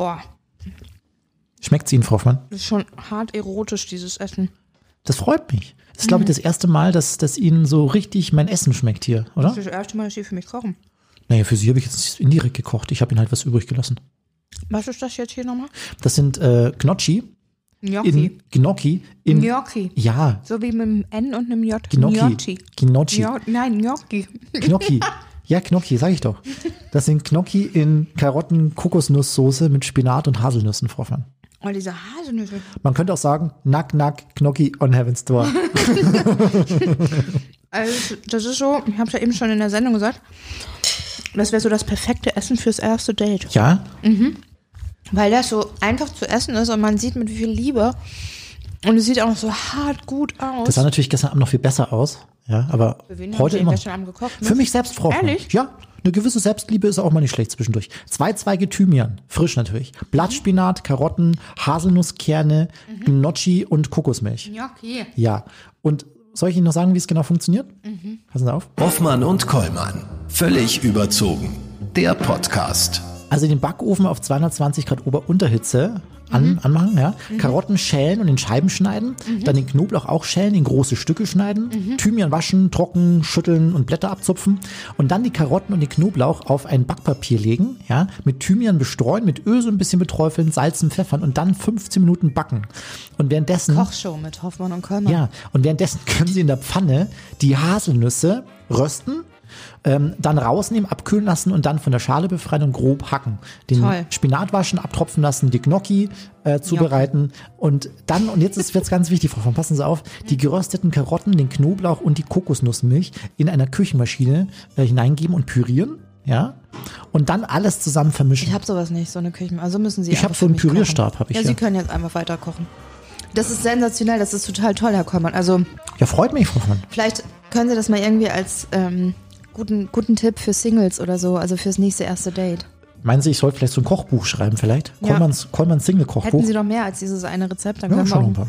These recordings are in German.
Boah, Schmeckt sie Ihnen, Frau Hoffmann? das ist schon hart erotisch, dieses Essen. Das freut mich. Das ist, glaube ich, das erste Mal, dass, dass Ihnen so richtig mein Essen schmeckt hier, oder? Das ist das erste Mal, dass Sie für mich kochen. Naja, für Sie habe ich jetzt indirekt gekocht. Ich habe Ihnen halt was übrig gelassen. Was ist das jetzt hier nochmal? Das sind äh, Gnocchi Gnocchi. in Gnocchi in Gnocchi. ja So wie mit einem N und einem J. Gnocchi Gnocchi Gno- Nein, Gnocchi. Gnocchi ja Gnocchi sag ich doch das sind Gnocchi in Karotten Kokosnusssoße mit Spinat und Haselnüssen Frau Hoffmann. Oh, diese Haselnüsse. Man könnte auch sagen Nack Nack Gnocchi on Heaven's Door Also, das ist so, ich habe es ja eben schon in der Sendung gesagt, das wäre so das perfekte Essen fürs erste Date. ja Weil das so einfach zu essen ist und man sieht mit wie viel Liebe. Und es sieht auch noch so hart gut aus. das sah natürlich gestern Abend noch viel besser aus ja aber heute immer gekocht? für mich selbst Frau. Ehrlich? ja eine gewisse Selbstliebe ist auch mal nicht schlecht zwischendurch. Zwei Zweige Thymian, frisch natürlich. Blattspinat, Karotten, Haselnusskerne, Mhm. Gnocchi und Kokosmilch. Gnocchi. Ja. Und soll ich Ihnen noch sagen, wie es genau funktioniert? Passen Sie auf. Hoffmann und Kollmann. Völlig überzogen. Der Podcast. Also den Backofen auf 220 Grad Ober-Unterhitze an, anmachen, ja. Karotten schälen und in Scheiben schneiden. Dann den Knoblauch auch schälen, in große Stücke schneiden. Thymian waschen, trocken, schütteln und Blätter abzupfen. Und dann die Karotten und den Knoblauch auf ein Backpapier legen, ja. Mit Thymian bestreuen, mit Öl so ein bisschen beträufeln, salzen, pfeffern und dann 15 Minuten backen. Und währenddessen. Kochshow mit Hoffmann und Kollmann. Ja, und währenddessen können Sie in der Pfanne die Haselnüsse rösten, ähm, dann rausnehmen, abkühlen lassen und dann von der Schale befreien und grob hacken. Den Toll. Spinat waschen, abtropfen lassen, die Gnocchi äh, zubereiten und dann, und jetzt ist jetzt ganz wichtig, Frau von, passen Sie auf, die gerösteten Karotten, den Knoblauch und die Kokosnussmilch in einer Küchenmaschine äh, hineingeben und pürieren, ja, und dann alles zusammen vermischen. Ich habe sowas nicht, so eine Küche. Also müssen Sie Ich hab einfach so einen Pürierstab, kochen. hab ich Ja, hier. Sie können jetzt einfach weiter kochen. Das ist sensationell, das ist total toll, Herr Kollmann. Also ja, freut mich, Frau von. vielleicht können Sie das mal irgendwie als ähm, guten, guten Tipp für Singles oder so, also fürs nächste erste Date. Meinen Sie, ich sollte vielleicht so ein Kochbuch schreiben, vielleicht? Ja. Kollmanns, Kollmanns Single-Kochbuch? Hätten Sie doch mehr als dieses eine Rezept, dann ja, können wir schon auch. ein paar.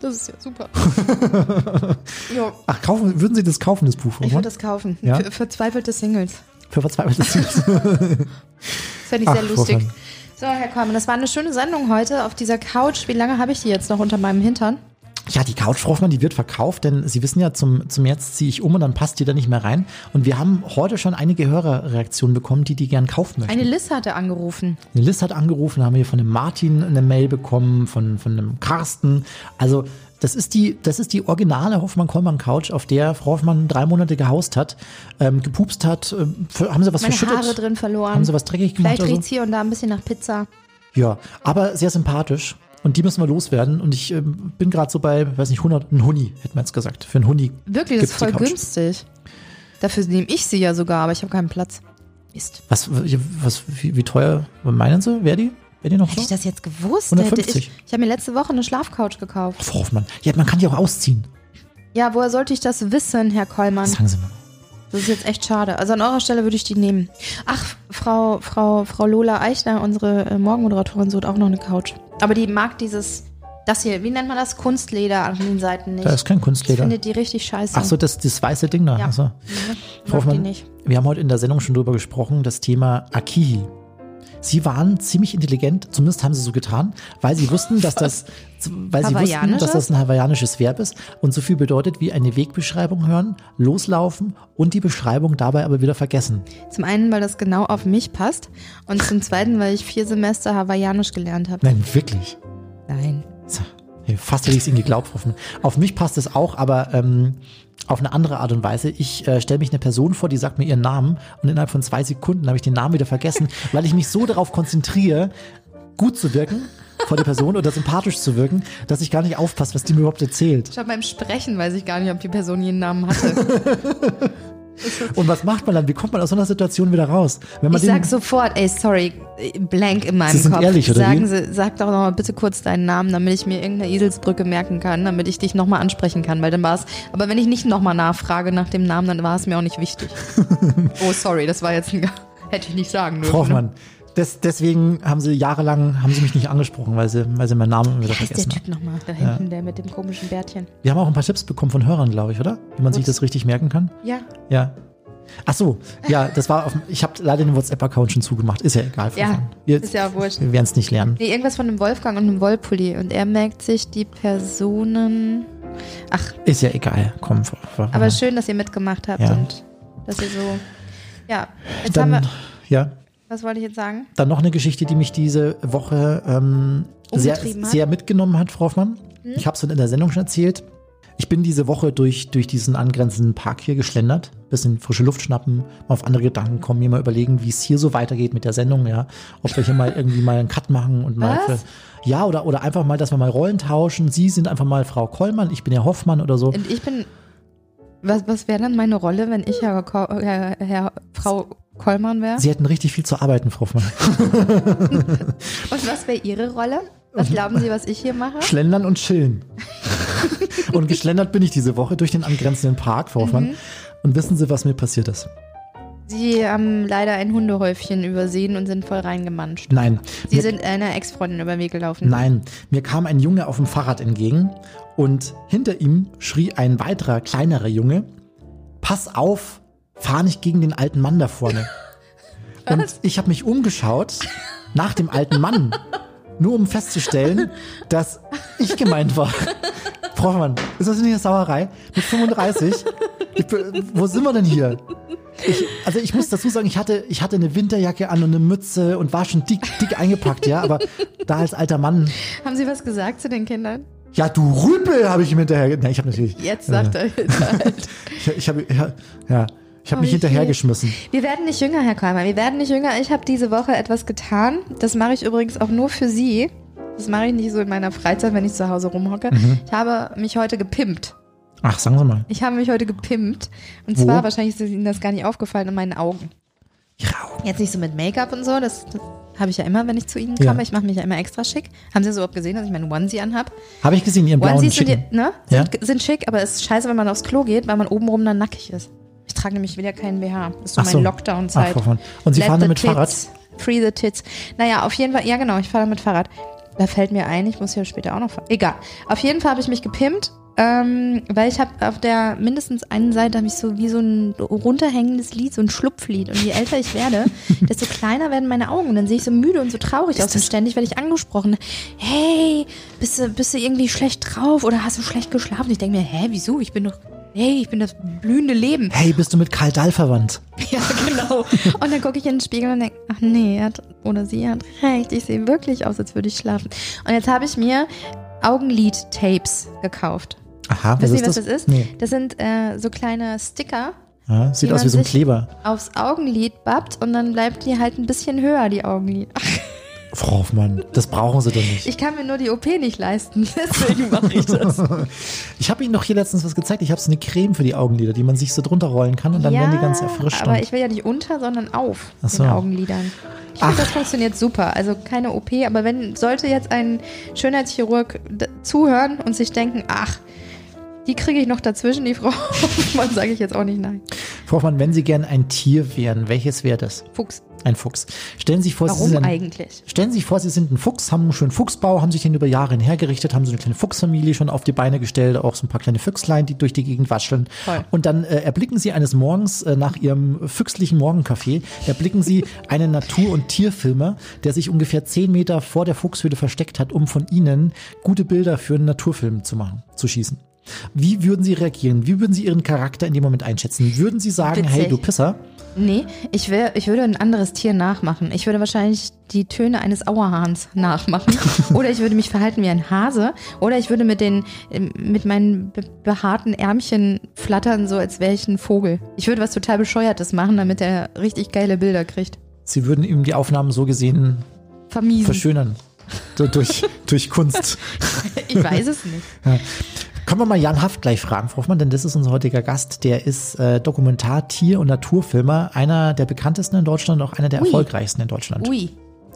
Das ist ja super. jo, Ach, kaufen, würden Sie das kaufen, das Buch? ich Roman? würde das kaufen. Ja? Für verzweifelte Singles. Für verzweifelte Singles. Das fände ich Ach, sehr lustig. Roman. So, Herr Kollmann, das war eine schöne Sendung heute auf dieser Couch. Wie lange habe ich die jetzt noch unter meinem Hintern? Ja, die Couch, Frau Hoffmann, die wird verkauft, denn Sie wissen ja, zum, zum Jetzt ziehe ich um und dann passt die da nicht mehr rein. Und wir haben heute schon einige Hörerreaktionen bekommen, die die gern kaufen möchten. Eine Liz hatte angerufen. Eine List hat angerufen, haben wir von dem Martin eine Mail bekommen, von, von dem Carsten. Also, das ist die, das ist die originale Hoffmann-Kollmann-Couch, auf der Frau Hoffmann drei Monate gehaust hat, ähm, gepupst hat. Für, haben Sie was Meine verschüttet? Haare drin verloren. Haben Sie was dreckig gemacht? Vielleicht oder so? riecht's hier und da ein bisschen nach Pizza. Ja, aber sehr sympathisch. Und die müssen wir loswerden. Und ich ähm, bin gerade so bei, weiß nicht, 100, ein Huni, hätten wir jetzt gesagt. Für einen Huni. Wirklich, das ist voll günstig. Dafür nehme ich sie ja sogar, aber ich habe keinen Platz. Mist. Was, was, wie, wie teuer meinen Sie? Wäre die? Wäre die noch Hätte so? ich das jetzt gewusst, hätte 150. ich. Ich habe mir letzte Woche eine Schlafcouch gekauft. Frau Hoffmann. Ja, man kann die auch ausziehen. Ja, woher sollte ich das wissen, Herr Kollmann? Sagen Sie mal. Das ist jetzt echt schade. Also an eurer Stelle würde ich die nehmen. Ach, Frau, Frau, Frau Lola Eichner, unsere äh, Morgenmoderatorin, sucht auch noch eine Couch. Aber die mag dieses, das hier, wie nennt man das? Kunstleder an den Seiten nicht. Da ist kein ich Kunstleder. finde die richtig scheiße. Ach so, das, das weiße Ding da. Ja. Ach so. Mhm. Frau Hoffmann, nicht. wir haben heute in der Sendung schon drüber gesprochen, das Thema Akihi. Sie waren ziemlich intelligent, zumindest haben sie so getan, weil sie wussten, dass das, weil sie wussten, dass das ein hawaiianisches Verb ist und so viel bedeutet wie eine Wegbeschreibung hören, loslaufen und die Beschreibung dabei aber wieder vergessen. Zum einen, weil das genau auf mich passt. Und zum zweiten, weil ich vier Semester Hawaiianisch gelernt habe. Nein, wirklich. Nein. So, Fast hätte ich es Ihnen geglaubt. Hoffen. Auf mich passt es auch, aber ähm, auf eine andere Art und Weise. Ich äh, stelle mich eine Person vor, die sagt mir ihren Namen und innerhalb von zwei Sekunden habe ich den Namen wieder vergessen, weil ich mich so darauf konzentriere, gut zu wirken vor der Person oder sympathisch zu wirken, dass ich gar nicht aufpasse, was die mir überhaupt erzählt. Schon beim Sprechen weiß ich gar nicht, ob die Person jeden Namen hatte. Und was macht man dann? Wie kommt man aus so einer Situation wieder raus? Wenn man Ich sag sofort, ey, sorry, blank in meinem Sie sind Kopf. ehrlich, oder Sagen wie? Sie, sag doch noch mal bitte kurz deinen Namen, damit ich mir irgendeine Eselsbrücke merken kann, damit ich dich nochmal ansprechen kann, weil dann war es, aber wenn ich nicht nochmal nachfrage nach dem Namen, dann war es mir auch nicht wichtig. oh, sorry, das war jetzt ein, hätte ich nicht sagen dürfen. Frau Hoffmann, des, deswegen haben sie jahrelang, haben sie mich nicht angesprochen, weil sie, weil sie meinen Namen wieder der vergessen haben. Typ nochmal? Da hinten, der mit dem komischen Bärtchen. Wir haben auch ein paar Tipps bekommen von Hörern, glaube ich, oder? Wie man sich Gut. das richtig merken kann. Ja. Ja. Ach so, ja, das war auf, dem- ich habe leider den WhatsApp-Account schon zugemacht. Ist ja egal. Ja, wir, ist ja auch wurscht. Wir werden es nicht lernen. Nee, irgendwas von einem Wolfgang und einem Wollpulli. Und er merkt sich die Personen. Ach, Ist ja egal. Komm, Frau- Frau- aber schön, dass ihr mitgemacht habt Ja. und dass ihr so. Ja, jetzt haben dann, wir. ja, Was wollte ich jetzt sagen? dann noch eine Geschichte, die mich diese Woche ähm, sehr, sehr mitgenommen hat, Frau Hoffmann. Ich habe es in der Sendung schon erzählt. Ich bin diese Woche durch, durch diesen angrenzenden Park hier geschlendert, bisschen frische Luft schnappen, mal auf andere Gedanken kommen, mir mal überlegen, wie es hier so weitergeht mit der Sendung, ja. Ob wir hier mal irgendwie mal einen Cut machen und mal Was? für, ja, oder, oder einfach mal, dass wir mal Rollen tauschen. Sie sind einfach mal Frau Kollmann, ich bin Herr Hoffmann oder so. Und ich bin. Was, was wäre dann meine Rolle, wenn ich Herr, Ko Herr, Herr Frau Kollmann wäre? Sie hätten richtig viel zu arbeiten, Frau Hoffmann. Und was wäre Ihre Rolle? Was glauben Sie, was ich hier mache? Schlendern und chillen. und geschlendert bin ich diese Woche durch den angrenzenden Park, Frau Hoffmann. Mhm. Und wissen Sie, was mir passiert ist? Sie haben leider ein Hundehäufchen übersehen und sind voll reingemanscht. Nein. Sie sind einer Ex-Freundin über den Weg gelaufen. nein, mir kam ein Junge auf dem Fahrrad entgegen und hinter ihm schrie ein weiterer, kleinerer Junge, pass auf, fahr nicht gegen den alten Mann da vorne. Und ich habe mich umgeschaut nach dem alten Mann, nur um festzustellen, dass ich gemeint war. Frau Hoffmann, ist das nicht eine Sauerei? Mit 35? Ich, wo sind wir denn hier? Ich, also ich muss dazu sagen, ich hatte, ich hatte eine Winterjacke an und eine Mütze und war schon dick, dick eingepackt, ja. Aber da als alter Mann, Haben Sie was gesagt zu den Kindern? ja du Rüpel, habe ich ihm hinterher. Nein, ich habe natürlich. Jetzt sagt er. Ich, ich habe ja, ja, ich habe mich hinterhergeschmissen. Wir werden nicht jünger, Herr Kolmer. Wir werden nicht jünger. Ich habe diese Woche etwas getan. Das mache ich übrigens auch nur für Sie. Das mache ich nicht so in meiner Freizeit, wenn ich zu Hause rumhocke. Mhm. Ich habe mich heute gepimpt. Ach, sagen Sie mal. Ich habe mich heute gepimpt. Und Wo? zwar, wahrscheinlich ist Ihnen das gar nicht aufgefallen, in meinen Augen. Ihre Augen. Jetzt nicht so mit Make-up und so. Das, das habe ich ja immer, wenn ich zu Ihnen Ja. komme. Ich mache mich ja immer extra schick. Haben Sie so überhaupt gesehen, dass ich meinen Onesie anhab? Habe ich gesehen, Ihren blauen Onesies sind, Schicken. die- ne? Ja. sind, sind schick, aber es ist scheiße, wenn man aufs Klo geht, weil man obenrum dann nackig ist. Ich trage nämlich wieder keinen BH. Das ist so Ach meine so. Lockdown-Zeit. Ach, Frau von- Und Sie Let fahren damit tits. Fahrrad? Free the tits. Naja, auf jeden Fall, ja genau, ich fahre mit Fahrrad. Da fällt mir ein, ich muss ja später auch noch fahren. Egal. Auf jeden Fall habe ich mich gepimpt, ähm, weil ich habe auf der mindestens einen Seite habe ich so wie so ein runterhängendes Lied, so ein Schlupflied. Und je älter ich werde, desto kleiner werden meine Augen. Und dann sehe ich so müde und so traurig aus und ständig werde ich angesprochen. Hey, bist du, bist du irgendwie schlecht drauf oder hast du schlecht geschlafen? Ich denke mir, hä, wieso? Ich bin doch, hey, ich bin das blühende Leben. Hey, bist du mit Karl Dahl verwandt? Ja, genau. Und dann gucke ich in den Spiegel und denke, ach nee, er hat, oder sie hat recht, ich sehe wirklich aus, als würde ich schlafen. Und jetzt habe ich mir Augenlid-Tapes gekauft. Aha, was Wissen ist Sie, was das? das ist? Nee. Das sind äh, so kleine Sticker, Ja, sieht aus wie so ein Kleber. aufs Augenlid babbt und dann bleibt die halt ein bisschen höher, die Augenlid. Frau Hoffmann, das brauchen Sie doch nicht. ich kann mir nur die OP nicht leisten, deswegen mache ich das. Ich habe Ihnen doch hier letztens was gezeigt. Ich habe so eine Creme für die Augenlider, die man sich so drunter rollen kann und dann werden die ganz erfrischt. aber ich will ja nicht unter, sondern auf Ach so. den Augenlidern. Ich finde, das funktioniert super. Also keine OP, aber wenn sollte jetzt ein Schönheitschirurg zuhören und sich denken, ach, die kriege ich noch dazwischen, die Frau Hoffmann, sage ich jetzt auch nicht nein. Frau Hoffmann, wenn Sie gern ein Tier wären, welches wäre das? Fuchs. Ein Fuchs. Stellen Sie sich vor, Sie Warum sind ein, eigentlich? Stellen Sie sich vor, Sie sind ein Fuchs, haben einen schönen Fuchsbau, haben sich den über Jahre hergerichtet, haben so eine kleine Fuchsfamilie schon auf die Beine gestellt, auch so ein paar kleine Füchslein, die durch die Gegend wascheln. Toll. Und dann äh, erblicken Sie eines Morgens äh, nach Ihrem füchslichen Morgenkaffee, erblicken Sie einen Natur- und Tierfilmer, der sich ungefähr zehn Meter vor der Fuchshöhle versteckt hat, um von Ihnen gute Bilder für einen Naturfilm zu machen, zu schießen. Wie würden Sie reagieren? Wie würden Sie Ihren Charakter in dem Moment einschätzen? Würden Sie sagen, Witzig. hey, du Pisser? Nee, ich, wär, ich würde ein anderes Tier nachmachen. Ich würde wahrscheinlich die Töne eines Auerhahns nachmachen. oder ich würde mich verhalten wie ein Hase. Oder ich würde mit, den, mit meinen be behaarten Ärmchen flattern, so als wäre ich ein Vogel. Ich würde was total Bescheuertes machen, damit er richtig geile Bilder kriegt. Sie würden ihm die Aufnahmen so gesehen Vermiesen. verschönern. Durch, durch Kunst. Ich weiß es nicht. Können wir mal Jan Haft gleich fragen, Frau Hoffmann, denn das ist unser heutiger Gast. Der ist äh, Dokumentar-, Tier- und Naturfilmer, einer der bekanntesten in Deutschland, auch einer der Ui. erfolgreichsten in Deutschland. Ui,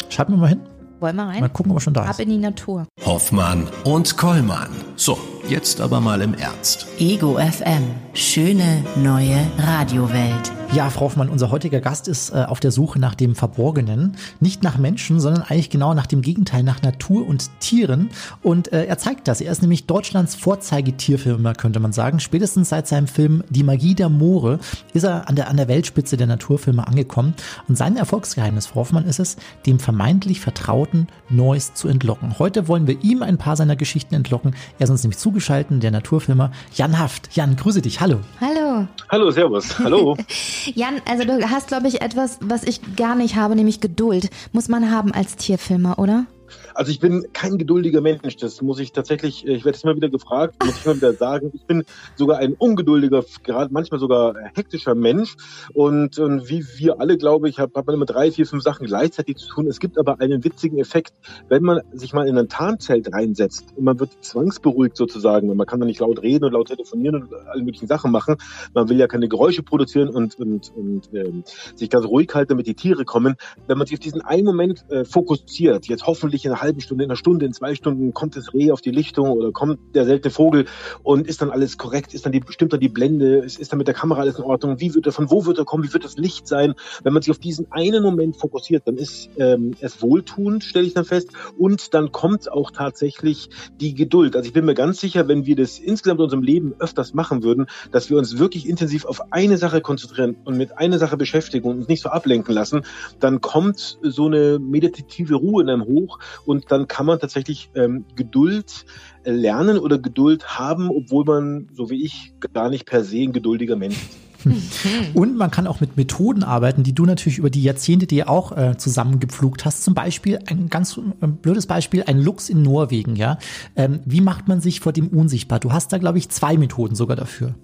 Schreiben wir mal hin, wollen wir rein? mal gucken, ob er schon da Ab ist. in die Natur. Hoffmann und Kollmann. So, jetzt aber mal im Ernst. Ego FM. Schöne neue Radiowelt. Ja, Frau Hoffmann, unser heutiger Gast ist äh, auf der Suche nach dem Verborgenen. Nicht nach Menschen, sondern eigentlich genau nach dem Gegenteil, nach Natur und Tieren. Und äh, er zeigt das. Er ist nämlich Deutschlands Vorzeigetierfilmer, könnte man sagen. Spätestens seit seinem Film Die Magie der Moore ist er an der, an der Weltspitze der Naturfilme angekommen. Und sein Erfolgsgeheimnis, Frau Hoffmann, ist es, dem vermeintlich Vertrauten Neues zu entlocken. Heute wollen wir ihm ein paar seiner Geschichten entlocken. Er ist uns nämlich zugeschaltet, der Naturfilmer Jan Haft. Jan, grüße dich. Hallo. Hallo. Hallo, Servus. Hallo. Jan, also du hast, glaube ich, etwas, was ich gar nicht habe, nämlich Geduld. Muss man haben als Tierfilmer, oder? Also ich bin kein geduldiger Mensch. Das muss ich tatsächlich, ich werde es immer wieder gefragt, muss ich immer wieder sagen. Ich bin sogar ein ungeduldiger, gerade manchmal sogar hektischer Mensch. Und, und wie wir alle, glaube ich, hat, man immer drei, vier, fünf Sachen gleichzeitig zu tun. Es gibt aber einen witzigen Effekt, wenn man sich mal in ein Tarnzelt reinsetzt und man wird zwangsberuhigt sozusagen. Man kann da nicht laut reden und laut telefonieren und alle möglichen Sachen machen. Man will ja keine Geräusche produzieren und, und, und ähm, sich ganz ruhig halten, damit die Tiere kommen. Wenn man sich auf diesen einen Moment äh, fokussiert, jetzt hoffentlich in einer halben Stunde, in einer Stunde, in zwei Stunden kommt das Reh auf die Lichtung oder kommt der seltene Vogel und ist dann alles korrekt, ist dann die, bestimmt dann die Blende, ist, ist dann mit der Kamera alles in Ordnung, wie wird er, von wo wird er kommen, wie wird das Licht sein? Wenn man sich auf diesen einen Moment fokussiert, dann ist ähm, es wohltuend, stelle ich dann fest, und dann kommt auch tatsächlich die Geduld. Also ich bin mir ganz sicher, wenn wir das insgesamt in unserem Leben öfters machen würden, dass wir uns wirklich intensiv auf eine Sache konzentrieren und mit einer Sache beschäftigen und uns nicht so ablenken lassen, dann kommt so eine meditative Ruhe in einem hoch und dann kann man tatsächlich ähm, Geduld äh, lernen oder Geduld haben, obwohl man, so wie ich, gar nicht per se ein geduldiger Mensch ist. Und man kann auch mit Methoden arbeiten, die du natürlich über die Jahrzehnte dir auch äh, zusammengepflugt hast. Zum Beispiel ein ganz äh, blödes Beispiel, ein Luchs in Norwegen. Ja, ähm, wie macht man sich vor dem unsichtbar? Du hast da glaube ich zwei Methoden sogar dafür.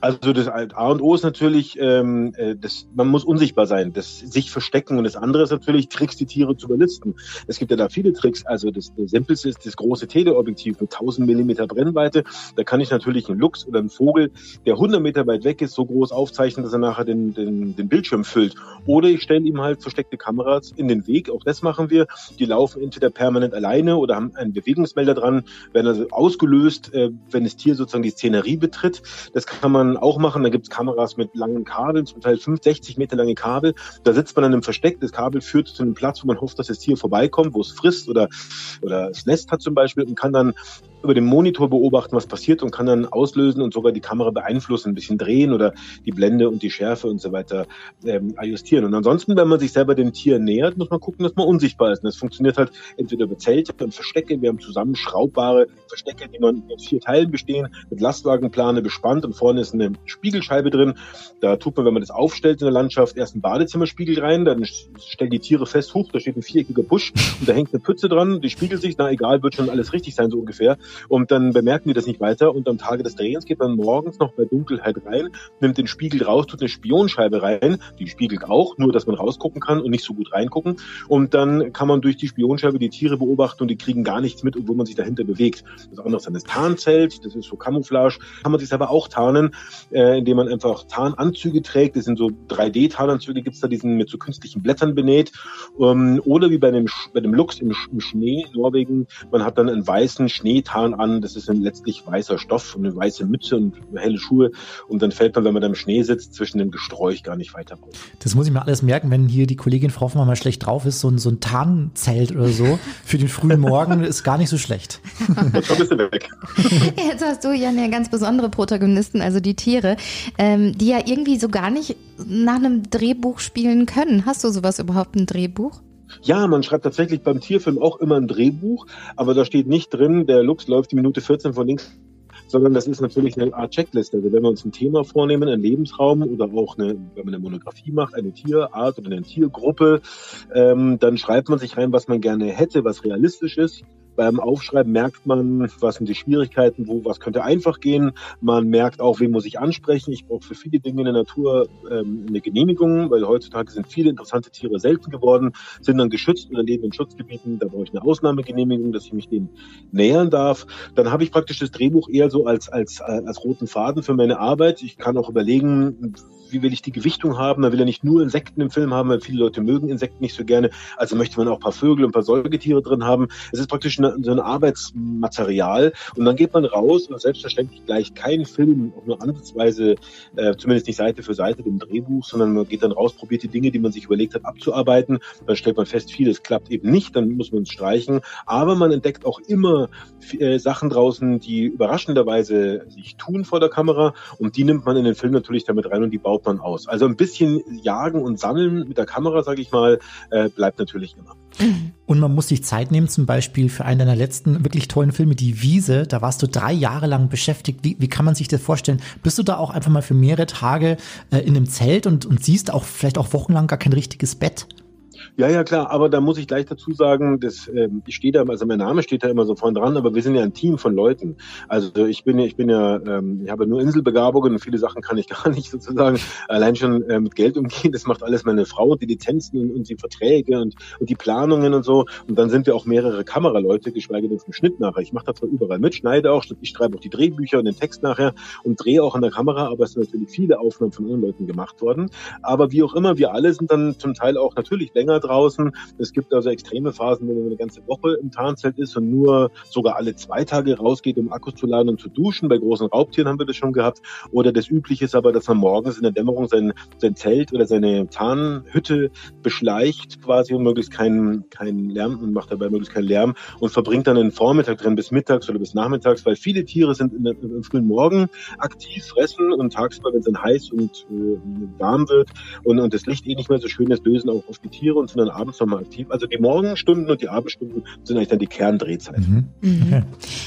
Also das A und O ist natürlich, ähm, äh, das, man muss unsichtbar sein, das sich verstecken und das andere ist natürlich Tricks, die Tiere zu überlisten. Es gibt ja da viele Tricks. Also das, das simpelste ist das große Teleobjektiv mit 1000 Millimeter Brennweite. Da kann ich natürlich einen Luchs oder einen Vogel, der 100 Meter weit weg ist, so groß aufzeichnen, dass er nachher den, den, den Bildschirm füllt. Oder ich stelle ihm halt versteckte Kameras in den Weg. Auch das machen wir. Die laufen entweder permanent alleine oder haben einen Bewegungsmelder dran, werden also ausgelöst, äh, wenn das Tier sozusagen die Szenerie betritt. Das kann kann man auch machen. Da gibt es Kameras mit langen Kabeln, zum Teil 5, 60 Meter lange Kabel. Da sitzt man an einem Versteck. Das Kabel führt zu einem Platz, wo man hofft, dass das Tier vorbeikommt, wo es frisst oder, oder es Nest hat zum Beispiel und kann dann über den Monitor beobachten, was passiert und kann dann auslösen und sogar die Kamera beeinflussen, ein bisschen drehen oder die Blende und die Schärfe und so weiter ähm, ajustieren. Und ansonsten, wenn man sich selber dem Tier nähert, muss man gucken, dass man unsichtbar ist. Und das funktioniert halt entweder über Zelte und Verstecke. Wir haben zusammen schraubbare Verstecke, die man in vier Teilen bestehen, mit Lastwagenplane bespannt und vorne ist eine Spiegelscheibe drin. Da tut man, wenn man das aufstellt in der Landschaft, erst einen Badezimmerspiegel rein, dann stellen die Tiere fest, hoch, da steht ein viereckiger Busch und da hängt eine Pütze dran, die spiegelt sich, na egal, wird schon alles richtig sein, so ungefähr. Und dann bemerken die das nicht weiter und am Tage des Drehens geht man morgens noch bei Dunkelheit rein, nimmt den Spiegel raus, tut eine Spionscheibe rein, die spiegelt auch, nur dass man rausgucken kann und nicht so gut reingucken. Und dann kann man durch die Spionscheibe die Tiere beobachten und die kriegen gar nichts mit, obwohl man sich dahinter bewegt. Das andere ist dann das Tarnzelt, das ist so Camouflage, kann man sich selber auch tarnen, äh, indem man einfach Tarnanzüge trägt. Das sind so 3D-Tarnanzüge, gibt's da, die sind mit so künstlichen Blättern benäht. Ähm, oder wie bei dem, bei dem Luchs im, im Schnee in Norwegen, man hat dann einen weißen Schneetarn an. Das ist ein letztlich weißer Stoff und eine weiße Mütze und helle Schuhe. Und dann fällt man, wenn man da im Schnee sitzt, zwischen dem Gesträuch gar nicht weiter auf. Das muss ich mir alles merken, wenn hier die Kollegin Frau Hoffmann mal schlecht drauf ist. So ein, so ein Tarnzelt oder so für den frühen Morgen ist gar nicht so schlecht. Jetzt hast du ja eine ganz besondere Protagonisten, also die Tiere, ähm, die ja irgendwie so gar nicht nach einem Drehbuch spielen können. Hast du sowas überhaupt ein Drehbuch? Ja, man schreibt tatsächlich beim Tierfilm auch immer ein Drehbuch, aber da steht nicht drin, der Lux läuft die Minute 14 von links sondern das ist natürlich eine Art Checkliste. Also wenn wir uns ein Thema vornehmen, einen Lebensraum oder auch eine, wenn man eine Monographie macht, eine Tierart oder eine Tiergruppe, ähm, dann schreibt man sich rein, was man gerne hätte, was realistisch ist. Beim Aufschreiben merkt man, was sind die Schwierigkeiten, wo was könnte einfach gehen. Man merkt auch, wen muss ich ansprechen. Ich brauche für viele Dinge in der Natur ähm, eine Genehmigung, weil heutzutage sind viele interessante Tiere selten geworden, sind dann geschützt oder leben in Schutzgebieten. Da brauche ich eine Ausnahmegenehmigung, dass ich mich denen nähern darf. Dann habe ich praktisch das Drehbuch eher so als, als, als roten Faden für meine Arbeit. Ich kann auch überlegen, wie will ich die Gewichtung haben? Man will ja nicht nur Insekten im Film haben, weil viele Leute mögen Insekten nicht so gerne. Also möchte man auch ein paar Vögel und ein paar Säugetiere drin haben. Es ist praktisch eine, so ein Arbeitsmaterial. Und dann geht man raus und selbstverständlich gleich keinen Film, auch nur ansatzweise, äh, zumindest nicht Seite für Seite dem Drehbuch, sondern man geht dann raus, probiert die Dinge, die man sich überlegt hat, abzuarbeiten. Dann stellt man fest, vieles klappt eben nicht, dann muss man es streichen. Aber man entdeckt auch immer äh, Sachen draußen, die überraschenderweise sich tun vor der Kamera und die nimmt man in den Film natürlich damit rein und die baut man aus. Also ein bisschen jagen und sammeln mit der Kamera, sage ich mal, äh, bleibt natürlich immer. Und man muss sich Zeit nehmen, zum Beispiel für einen deiner letzten wirklich tollen Filme, Die Wiese. Da warst du drei Jahre lang beschäftigt. Wie, wie kann man sich das vorstellen? Bist du da auch einfach mal für mehrere Tage äh, in einem Zelt und, und siehst auch vielleicht auch wochenlang gar kein richtiges Bett? Ja, ja, klar, aber da muss ich gleich dazu sagen, dass ähm, ich stehe da, also mein Name steht da immer so vorne dran, aber wir sind ja ein Team von Leuten. Also ich bin ja, ich bin ja, ähm, ich habe nur Inselbegabungen und viele Sachen kann ich gar nicht sozusagen allein schon äh, mit Geld umgehen. Das macht alles meine Frau, die Lizenzen und, und die Verträge und, und die Planungen und so. Und dann sind wir auch mehrere Kameraleute, geschweige denn vom Schnitt nachher. Ich mache da zwar überall mit, schneide auch, ich schreibe auch die Drehbücher und den Text nachher und drehe auch an der Kamera, aber es sind natürlich viele Aufnahmen von anderen Leuten gemacht worden. Aber wie auch immer, wir alle sind dann zum Teil auch natürlich länger draußen. Es gibt also extreme Phasen, wo man eine ganze Woche im Tarnzelt ist und nur sogar alle zwei Tage rausgeht, um Akkus zu laden und zu duschen. Bei großen Raubtieren haben wir das schon gehabt. Oder das Übliche ist aber, dass man morgens in der Dämmerung sein, sein Zelt oder seine Tarnhütte beschleicht, quasi um möglichst keinen, keinen Lärm und macht dabei möglichst keinen Lärm und verbringt dann den Vormittag drin bis mittags oder bis nachmittags, weil viele Tiere sind in der, im frühen Morgen aktiv, fressen und tagsüber, wenn es dann heiß und äh, warm wird und, und das Licht eh nicht mehr so schön ist, lösen auch auf die Tiere und sind dann abends nochmal aktiv. Also die Morgenstunden und die Abendstunden sind eigentlich dann die Kerndrehzeiten. Mhm. Okay.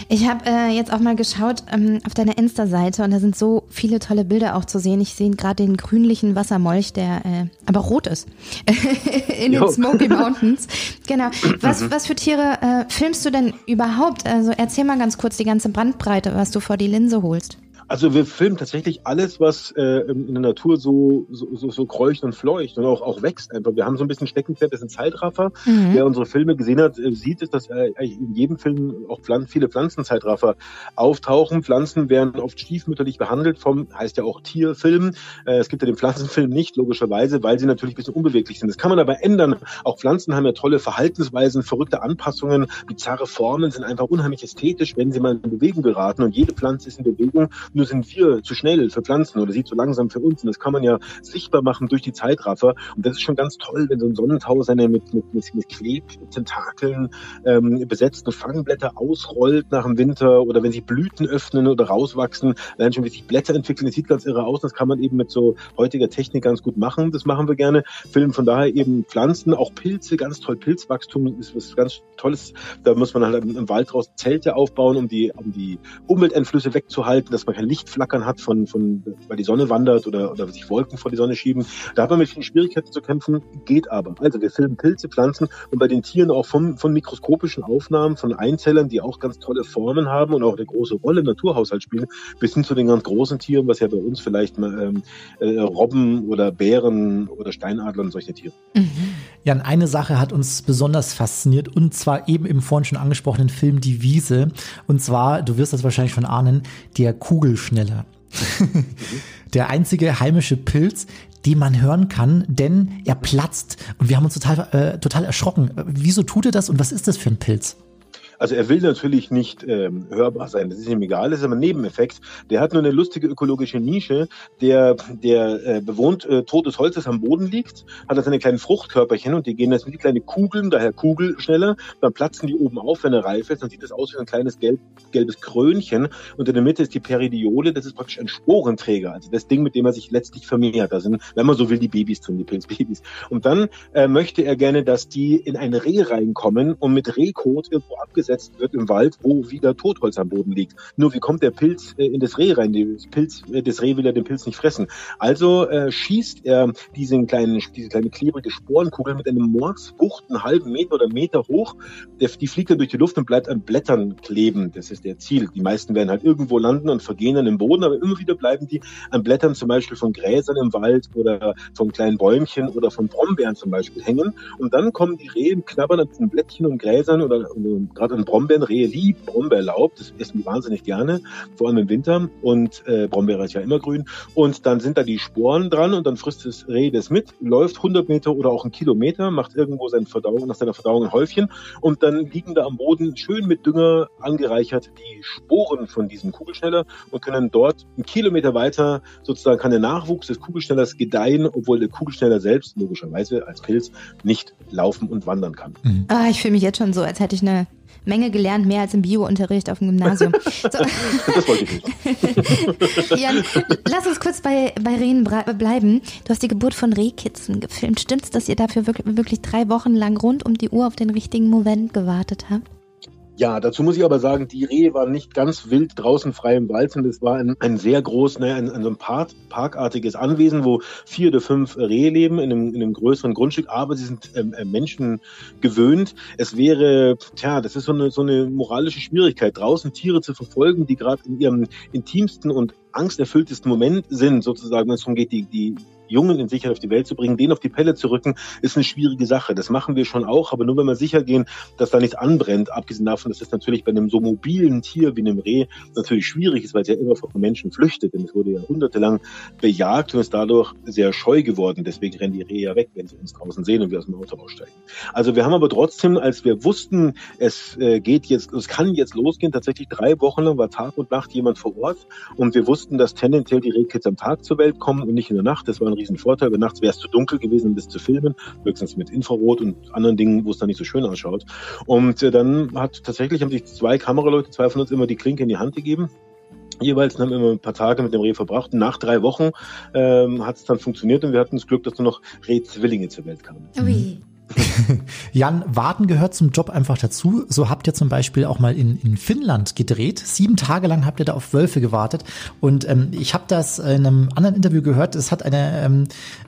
Ich habe äh, jetzt auch mal geschaut ähm, auf deiner Insta-Seite und da sind so viele tolle Bilder auch zu sehen. Ich sehe gerade den grünlichen Wassermolch, der äh, aber rot ist. In jo. den Smoky Mountains. genau. Was, mhm. was für Tiere äh, filmst du denn überhaupt? Also erzähl mal ganz kurz die ganze Brandbreite, was du vor die Linse holst. Also wir filmen tatsächlich alles, was äh, in der Natur so, so, so, so kreucht und fleucht und auch, auch wächst einfach. Wir haben so ein bisschen Steckenpferd, das sind Zeitraffer. Mhm. Wer unsere Filme gesehen hat, äh, sieht es, dass äh, in jedem Film auch Pflan viele Pflanzenzeitraffer auftauchen. Pflanzen werden oft stiefmütterlich behandelt vom, heißt ja auch Tierfilm. Äh, es gibt ja den Pflanzenfilm nicht, logischerweise, weil sie natürlich ein bisschen unbeweglich sind. Das kann man aber ändern. Auch Pflanzen haben ja tolle Verhaltensweisen, verrückte Anpassungen, bizarre Formen sind einfach unheimlich ästhetisch, wenn sie mal in Bewegung geraten. Und jede Pflanze ist in Bewegung. Nur sind wir zu schnell für Pflanzen oder sie zu langsam für uns. Und das kann man ja sichtbar machen durch die Zeitraffer. Und das ist schon ganz toll, wenn so ein Sonnentau seine mit, mit, mit, mit Klebtentakeln ähm, besetzten Fangblätter ausrollt nach dem Winter oder wenn sich Blüten öffnen oder rauswachsen, allein schon wie sich Blätter entwickeln, das sieht ganz irre aus. Das kann man eben mit so heutiger Technik ganz gut machen. Das machen wir gerne. Filmen von daher eben Pflanzen, auch Pilze, ganz toll. Pilzwachstum ist was ganz Tolles. Da muss man halt im Wald draußen Zelte aufbauen, um die, um die Umwelteinflüsse wegzuhalten, dass man kein Lichtflackern hat, von, von, weil die Sonne wandert oder, oder sich Wolken vor die Sonne schieben. Da hat man mit vielen Schwierigkeiten zu kämpfen, geht aber. Also wir filmen Pilze, Pflanzen und bei den Tieren auch von, von mikroskopischen Aufnahmen von Einzellern, die auch ganz tolle Formen haben und auch eine große Rolle im Naturhaushalt spielen, bis hin zu den ganz großen Tieren, was ja bei uns vielleicht mal ähm, äh, Robben oder Bären oder Steinadler und solche Tiere. Mhm. Jan, eine Sache hat uns besonders fasziniert und zwar eben im vorhin schon angesprochenen Film Die Wiese. Und zwar, du wirst das wahrscheinlich schon ahnen, der Kugel schneller. der einzige heimische Pilz, den man hören kann, denn er platzt. Und wir haben uns total, äh, total erschrocken. Wieso tut er das und was ist das für ein Pilz? Also er will natürlich nicht ähm, hörbar sein, das ist ihm egal, das ist aber ein Nebeneffekt. Der hat nur eine lustige ökologische Nische, der, der äh, bewohnt äh, totes Holz, das am Boden liegt, hat da seine kleinen Fruchtkörperchen und die gehen jetzt wie kleine Kugeln, daher Kugel schneller, dann platzen die oben auf, wenn er reif ist, dann sieht das aus wie ein kleines gelb, gelbes Krönchen und in der Mitte ist die Peridiole, das ist praktisch ein Sporenträger, also das Ding, mit dem er sich letztlich vermehrt. Da sind, wenn man so will, die Babys drin, die Pilzbabys. Und dann äh, möchte er gerne, dass die in ein Reh reinkommen und mit Rehkot irgendwo abgesetzt eingesetzt wird im Wald, wo wieder Totholz am Boden liegt. Nur wie kommt der Pilz äh, in das Reh rein? Das, Pilz, äh, das Reh will ja den Pilz nicht fressen. Also äh, schießt er diesen kleinen, diese kleine klebrige Sporenkugel mit einem Mordsbucht einen halben Meter oder Meter hoch. Der, die fliegt dann durch die Luft und bleibt an Blättern kleben. Das ist der Ziel. Die meisten werden halt irgendwo landen und vergehen dann im Boden, aber immer wieder bleiben die an Blättern zum Beispiel von Gräsern im Wald oder von kleinen Bäumchen oder von Brombeeren zum Beispiel hängen. Und dann kommen die Rehe, knabbern an diesen Blättchen und Gräsern oder gerade an Brombeeren. Rehe lieben Brombeerlaub, das essen die wahnsinnig gerne, vor allem im Winter. Und äh, Brombeere ist ja immer grün. Und dann sind da die Sporen dran und dann frisst das Reh das mit, läuft 100 Meter oder auch einen Kilometer, macht irgendwo seine Verdauung, nach seiner Verdauung ein Häufchen und dann liegen da am Boden schön mit Dünger angereichert die Sporen von diesem Kugelschneller und können dort einen Kilometer weiter sozusagen kann der Nachwuchs des Kugelschnellers gedeihen, obwohl der Kugelschneller selbst logischerweise als Pilz nicht laufen und wandern kann. Mhm. Ah, ich fühle mich jetzt schon so, als hätte ich eine Menge gelernt, mehr als im Biounterricht auf dem Gymnasium. So. das wollte ich nicht. Jan, lass uns kurz bei, bei Rehen bleiben. Du hast die Geburt von Rehkitzen gefilmt. Stimmt's, dass ihr dafür wirklich, wirklich drei Wochen lang rund um die Uhr auf den richtigen Moment gewartet habt? Ja, dazu muss ich aber sagen, die Rehe waren nicht ganz wild draußen frei im Wald, sondern es war ein, ein sehr groß, ne, ein, ein, so ein Park, parkartiges Anwesen, wo vier oder fünf Rehe leben in einem, in einem größeren Grundstück, aber sie sind ähm, äh, Menschen gewöhnt. Es wäre, tja, das ist so eine, so eine moralische Schwierigkeit, draußen Tiere zu verfolgen, die gerade in ihrem intimsten und angsterfülltesten Moment sind, sozusagen, wenn es darum geht, die, die Jungen in Sicherheit auf die Welt zu bringen, den auf die Pelle zu rücken, ist eine schwierige Sache. Das machen wir schon auch, aber nur wenn wir sicher gehen, dass da nichts anbrennt, abgesehen davon, dass es natürlich bei einem so mobilen Tier wie einem Reh natürlich schwierig ist, weil es ja immer vor Menschen flüchtet, denn es wurde jahrhundertelang bejagt und ist dadurch sehr scheu geworden. Deswegen rennen die Rehe ja weg, wenn sie uns draußen sehen und wir aus dem Auto aussteigen. Also wir haben aber trotzdem, als wir wussten, es äh, geht jetzt, es kann jetzt losgehen, tatsächlich drei Wochen lang war Tag und Nacht jemand vor Ort und wir wussten, dass tendenziell die Rehkids am Tag zur Welt kommen und nicht in der Nacht. Das war ein riesen Vorteil. Weil nachts wäre es zu dunkel gewesen, um das zu filmen, höchstens mit Infrarot und anderen Dingen, wo es dann nicht so schön ausschaut. Und äh, dann hat tatsächlich haben sich zwei Kameraleute, zwei von uns immer die Klinke in die Hand gegeben jeweils haben wir immer ein paar Tage mit dem Reh verbracht. nach drei Wochen ähm, hat es dann funktioniert und wir hatten das Glück, dass nur noch Rehzwillinge zur Welt kamen. Ui. Jan, Warten gehört zum Job einfach dazu. So habt ihr zum Beispiel auch mal in, in Finnland gedreht. Sieben Tage lang habt ihr da auf Wölfe gewartet. Und ähm, ich habe das in einem anderen Interview gehört. Es hat eine ähm,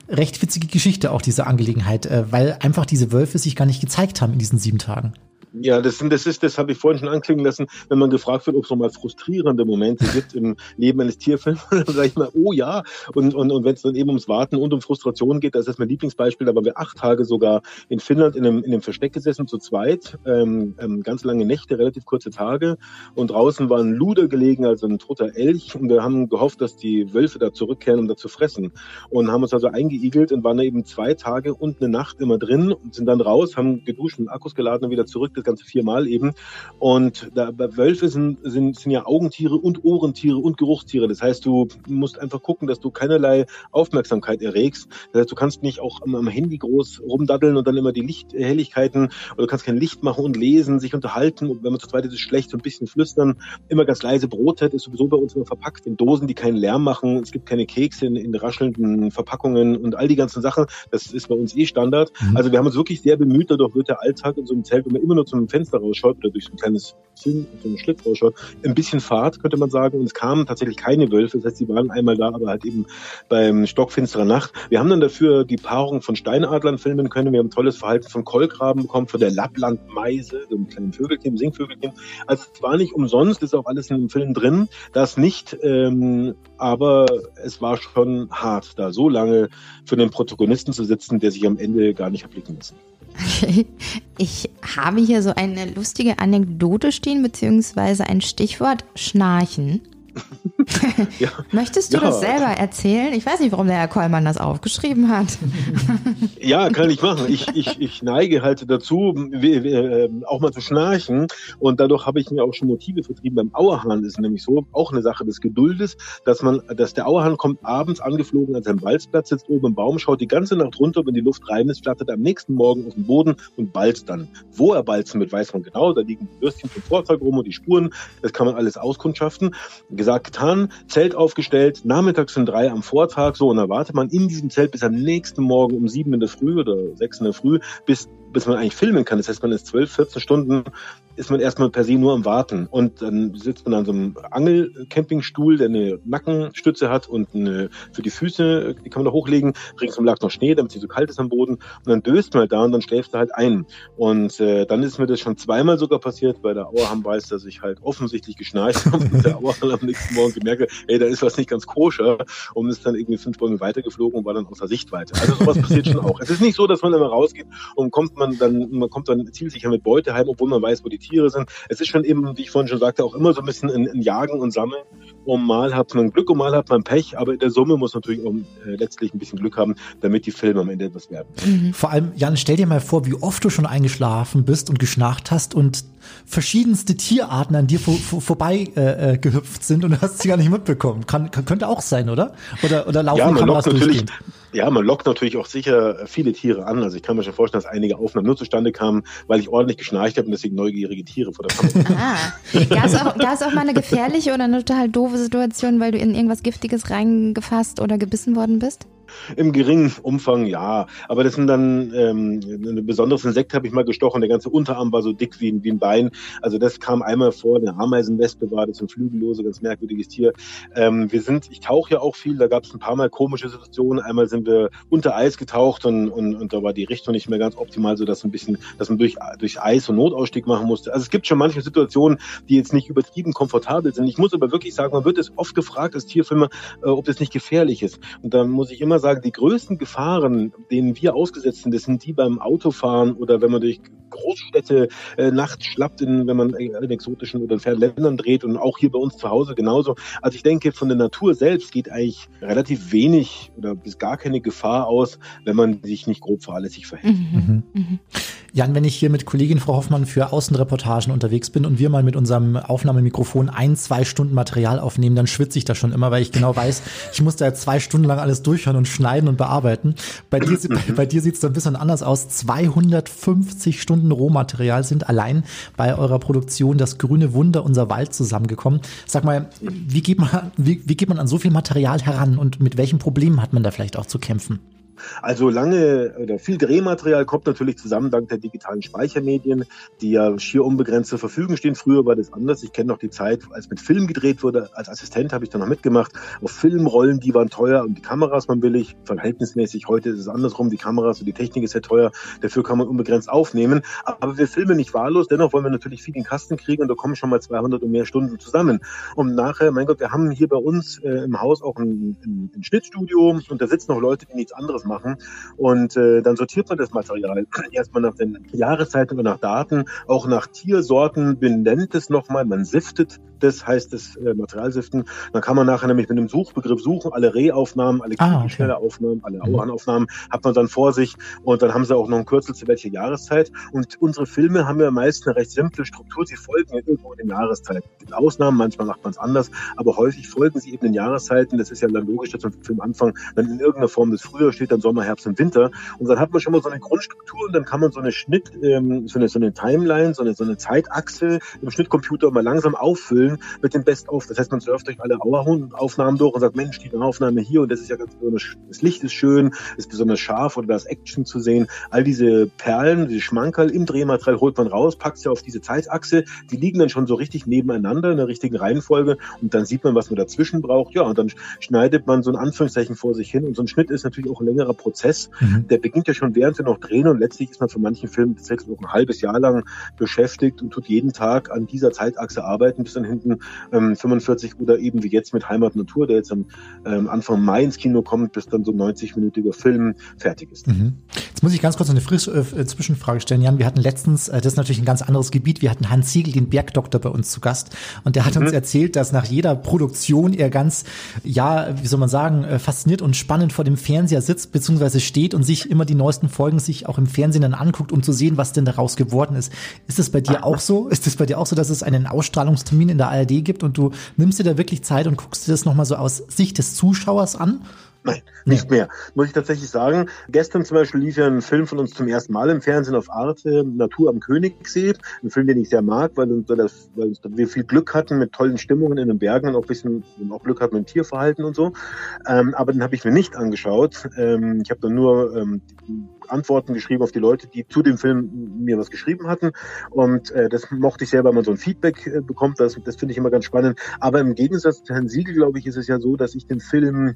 recht witzige Geschichte, auch diese Angelegenheit, äh, weil einfach diese Wölfe sich gar nicht gezeigt haben in diesen sieben Tagen. Ja, das, das ist, das habe ich vorhin schon anklingen lassen, wenn man gefragt wird, ob es noch mal frustrierende Momente gibt im Leben eines Tierfilms, dann sage ich mal, oh ja. Und, und, und wenn es dann eben ums Warten und um Frustration geht, das ist mein Lieblingsbeispiel, da waren wir acht Tage sogar in Finnland in einem, in einem Versteck gesessen, zu zweit, ähm, ähm, ganz lange Nächte, relativ kurze Tage. Und draußen war ein Luder gelegen, also ein toter Elch. Und wir haben gehofft, dass die Wölfe da zurückkehren, um da zu fressen. Und haben uns also eingeigelt und waren da eben zwei Tage und eine Nacht immer drin und sind dann raus, haben geduscht und Akkus geladen und wieder zurück das Ganze viermal eben. Und da, bei Wölfe sind, sind, sind ja Augentiere und Ohrentiere und Geruchstiere. Das heißt, du musst einfach gucken, dass du keinerlei Aufmerksamkeit erregst. Das heißt, du kannst nicht auch am, am Handy groß rumdaddeln und dann immer die Lichthelligkeiten oder du kannst kein Licht machen und lesen, sich unterhalten. Und wenn man zu zweit ist, ist schlecht, so ein bisschen flüstern. Immer ganz leise. Brotzeit ist sowieso bei uns immer verpackt in Dosen, die keinen Lärm machen. Es gibt keine Kekse in, in raschelnden Verpackungen und all die ganzen Sachen. Das ist bei uns eh Standard. Mhm. Also wir haben uns wirklich sehr bemüht, dadurch wird der Alltag in so einem Zelt, man immer nur zum Fenster rausschaut oder durch so ein kleines Film, so Schlitz rausschaut, ein bisschen Fahrt, könnte man sagen. Und es kamen tatsächlich keine Wölfe. Das heißt, sie waren einmal da, aber halt eben beim stockfinsterer Nacht. Wir haben dann dafür die Paarung von Steinadlern filmen können. Wir haben tolles Verhalten von Kolkraben bekommen, von der Lapplandmeise, so einem kleinen Vögelchen, Singvögelchen. Also es war nicht umsonst, ist auch alles in dem Film drin. Das nicht, ähm, aber es war schon hart, da so lange für den Protagonisten zu sitzen, der sich am Ende gar nicht erblicken lassen. Ich habe hier so eine lustige Anekdote stehen, beziehungsweise ein Stichwort Schnarchen. ja. Möchtest du ja. das selber erzählen? Ich weiß nicht, warum der Herr Kollmann das aufgeschrieben hat. ja, kann ich machen. Ich, ich, ich neige halt dazu, äh, auch mal zu schnarchen. Und dadurch habe ich mir auch schon Motive vertrieben. Beim Auerhahn ist es nämlich so, auch eine Sache des Geduldes, dass man, dass der Auerhahn kommt abends angeflogen an seinem Balzplatz, sitzt oben im Baum, schaut die ganze Nacht runter, wenn die Luft rein ist, flattert am nächsten Morgen auf den Boden und balzt dann. Wo er balzen wird, weiß man genau. Da liegen die Würstchen vom Vortag rum und die Spuren. Das kann man alles auskundschaften. Gesagt, getan, Zelt aufgestellt, nachmittags um drei am Vortag, so, und dann wartet man in diesem Zelt bis am nächsten Morgen um sieben in der Früh oder sechs in der Früh, bis bis man eigentlich filmen kann. Das heißt, man ist zwölf, 14 Stunden ist man erstmal per se nur am Warten. Und dann sitzt man an so einem Angelcampingstuhl, der eine Nackenstütze hat und eine, für die Füße, die kann man da hochlegen. Ringsum lag noch Schnee, damit es nicht so kalt ist am Boden. Und dann döst man halt da und dann schläft er halt ein. Und äh, dann ist mir das schon zweimal sogar passiert. Bei der Auerham weiß, dass ich halt offensichtlich geschnarcht habe und der Auerham am nächsten Morgen gemerkt ey, da ist was nicht ganz koscher und ist dann irgendwie fünf Bäume weitergeflogen und war dann außer Sichtweite. Also sowas passiert schon auch. Es ist nicht so, dass man immer rausgeht und kommt man dann, man kommt dann zielsicher mit Beute heim, obwohl man weiß, wo die Tiere sind. Es ist schon eben, wie ich vorhin schon sagte, auch immer so ein bisschen ein, ein Jagen und Sammeln. Und mal hat man Glück und mal hat man Pech, aber in der Summe muss man natürlich auch äh, letztlich ein bisschen Glück haben, damit die Filme am Ende etwas werden. Mhm. Vor allem, Jan, stell dir mal vor, wie oft du schon eingeschlafen bist und geschnarcht hast und verschiedenste Tierarten an dir vor, vor, vorbei äh, äh, gehüpft sind und du hast sie gar nicht mitbekommen. Kann, könnte auch sein, oder? Oder, oder laufen ja, die Kameras natürlich, Ja, man lockt natürlich auch sicher viele Tiere an. Also ich kann mir schon vorstellen, dass einige Aufnahmen nur zustande kamen, weil ich ordentlich geschnarcht habe und deswegen neugierige Tiere vor der Kamera. ah. Gab es auch, mal eine gefährliche oder eine total doofe Situation, weil du in irgendwas Giftiges reingefasst oder gebissen worden bist? Im geringen Umfang ja, aber das sind dann ähm, ein besonderes Insekt habe ich mal gestochen. Der ganze Unterarm war so dick wie, ein, wie ein Bein. Also das kam einmal vor. Eine Ameisenwespe war das, ein flügellose, ganz merkwürdiges Tier. Ähm, wir sind, ich tauche ja auch viel. Da gab es ein paar Mal komische Situationen. Einmal sind wir unter Eis getaucht und, und, und da war die Richtung nicht mehr ganz optimal, so dass ein bisschen, dass man durch durch Eis und Notausstieg machen musste. Also es gibt schon manche Situationen, die jetzt nicht übertrieben komfortabel sind. Ich muss aber wirklich sagen, man wird es oft gefragt als Tierfilmer, äh, ob das nicht gefährlich ist. Und da muss ich immer sagen, die größten Gefahren, denen wir ausgesetzt sind, das sind die beim Autofahren oder wenn man durch Großstädte äh, nachts schlappt, in, wenn man in exotischen oder fernen Ländern dreht und auch hier bei uns zu Hause genauso. Also ich denke, von der Natur selbst geht eigentlich relativ wenig oder bis gar keine Gefahr aus, wenn man sich nicht grob fahrlässig verhält. Mhm. Mhm. Jan, wenn ich hier mit Kollegin Frau Hoffmann für Außenreportagen unterwegs bin und wir mal mit unserem Aufnahmemikrofon ein, zwei Stunden Material aufnehmen, dann schwitze ich da schon immer, weil ich genau weiß, ich muss da zwei Stunden lang alles durchhören und schneiden und bearbeiten. Bei dir, bei, bei dir sieht es ein bisschen anders aus. 250 Stunden Rohmaterial sind allein bei eurer Produktion das grüne Wunder, unser Wald zusammengekommen. Sag mal, wie geht man, wie, wie geht man an so viel Material heran und mit welchen Problemen hat man da vielleicht auch zu kämpfen? Also lange oder viel Drehmaterial kommt natürlich zusammen dank der digitalen Speichermedien, die ja schier unbegrenzt zur Verfügung stehen. Früher war das anders. Ich kenne noch die Zeit, als mit Film gedreht wurde. Als Assistent habe ich da noch mitgemacht. Auf Filmrollen, die waren teuer und die Kameras waren billig. Verhältnismäßig heute ist es andersrum. Die Kameras und die Technik ist sehr teuer. Dafür kann man unbegrenzt aufnehmen. Aber wir filmen nicht wahllos. Dennoch wollen wir natürlich viel in den Kasten kriegen und da kommen schon mal 200 und mehr Stunden zusammen. Und nachher, mein Gott, wir haben hier bei uns äh, im Haus auch ein, ein, ein Schnittstudio und da sitzen noch Leute, die nichts anderes machen machen. Und äh, dann sortiert man das Material erstmal nach den Jahreszeiten und nach Daten, auch nach Tiersorten, benennt es nochmal, man siftet das, heißt das äh, Materialsiften. Dann kann man nachher nämlich mit einem Suchbegriff suchen, alle Rehaufnahmen, alle ah, okay. Aufnahmen, alle mhm. Auernaufnahmen hat man dann vor sich und dann haben sie auch noch ein Kürzel zu welcher Jahreszeit. Und unsere Filme haben ja meist eine recht simple Struktur. Sie folgen ja irgendwo den Jahreszeiten. Es gibt Ausnahmen, manchmal macht man es anders, aber häufig folgen sie eben den Jahreszeiten. Das ist ja dann logisch, dass man Film anfangen, dann in irgendeiner Form das Frühjahr steht, dann Sommer, Herbst und Winter. Und dann hat man schon mal so eine Grundstruktur und dann kann man so eine Schnitt, ähm, so, eine, so eine Timeline, so eine, so eine Zeitachse im Schnittcomputer mal langsam auffüllen mit dem Best-of. Das heißt, man surft durch alle Aufnahmen durch und sagt, Mensch, die Aufnahme hier und das ist ja ganz besonders, das Licht ist schön, ist besonders scharf oder da ist Action zu sehen. All diese Perlen, diese Schmankerl im Drehmaterial holt man raus, packt sie auf diese Zeitachse. Die liegen dann schon so richtig nebeneinander in der richtigen Reihenfolge und dann sieht man, was man dazwischen braucht. Ja, und dann schneidet man so ein Anführungszeichen vor sich hin und so ein Schnitt ist natürlich auch ein längerer Prozess. Mhm. Der beginnt ja schon während wir noch drehen und letztlich ist man für manchen Filmen tatsächlich auch ein halbes Jahr lang beschäftigt und tut jeden Tag an dieser Zeitachse arbeiten, bis dann hinten ähm, 45 oder eben wie jetzt mit Heimat Natur, der jetzt am ähm, Anfang Mai ins Kino kommt, bis dann so 90-minütiger Film fertig ist. Mhm. Jetzt muss ich ganz kurz eine frisch, äh, Zwischenfrage stellen, Jan. Wir hatten letztens, äh, das ist natürlich ein ganz anderes Gebiet, wir hatten Hans Siegel, den Bergdoktor, bei uns zu Gast und der hat mhm. uns erzählt, dass nach jeder Produktion er ganz, ja, wie soll man sagen, äh, fasziniert und spannend vor dem Fernseher sitzt, beziehungsweise steht und sich immer die neuesten Folgen sich auch im Fernsehen dann anguckt, um zu sehen, was denn daraus geworden ist. Ist es bei dir auch so? Ist es bei dir auch so, dass es einen Ausstrahlungstermin in der ARD gibt und du nimmst dir da wirklich Zeit und guckst dir das nochmal so aus Sicht des Zuschauers an? Nein, nicht mehr. Muss ich tatsächlich sagen. Gestern zum Beispiel lief ja ein Film von uns zum ersten Mal im Fernsehen auf Arte, Natur am Königssee. Ein Film, den ich sehr mag, weil, das, weil wir viel Glück hatten mit tollen Stimmungen in den Bergen und auch ein bisschen auch Glück hatten mit dem Tierverhalten und so. Ähm, aber den habe ich mir nicht angeschaut. Ähm, ich habe dann nur ähm, Antworten geschrieben auf die Leute, die zu dem Film mir was geschrieben hatten. Und äh, das mochte ich sehr, weil man so ein Feedback äh, bekommt. Das, das finde ich immer ganz spannend. Aber im Gegensatz zu Herrn Siegel, glaube ich, ist es ja so, dass ich den Film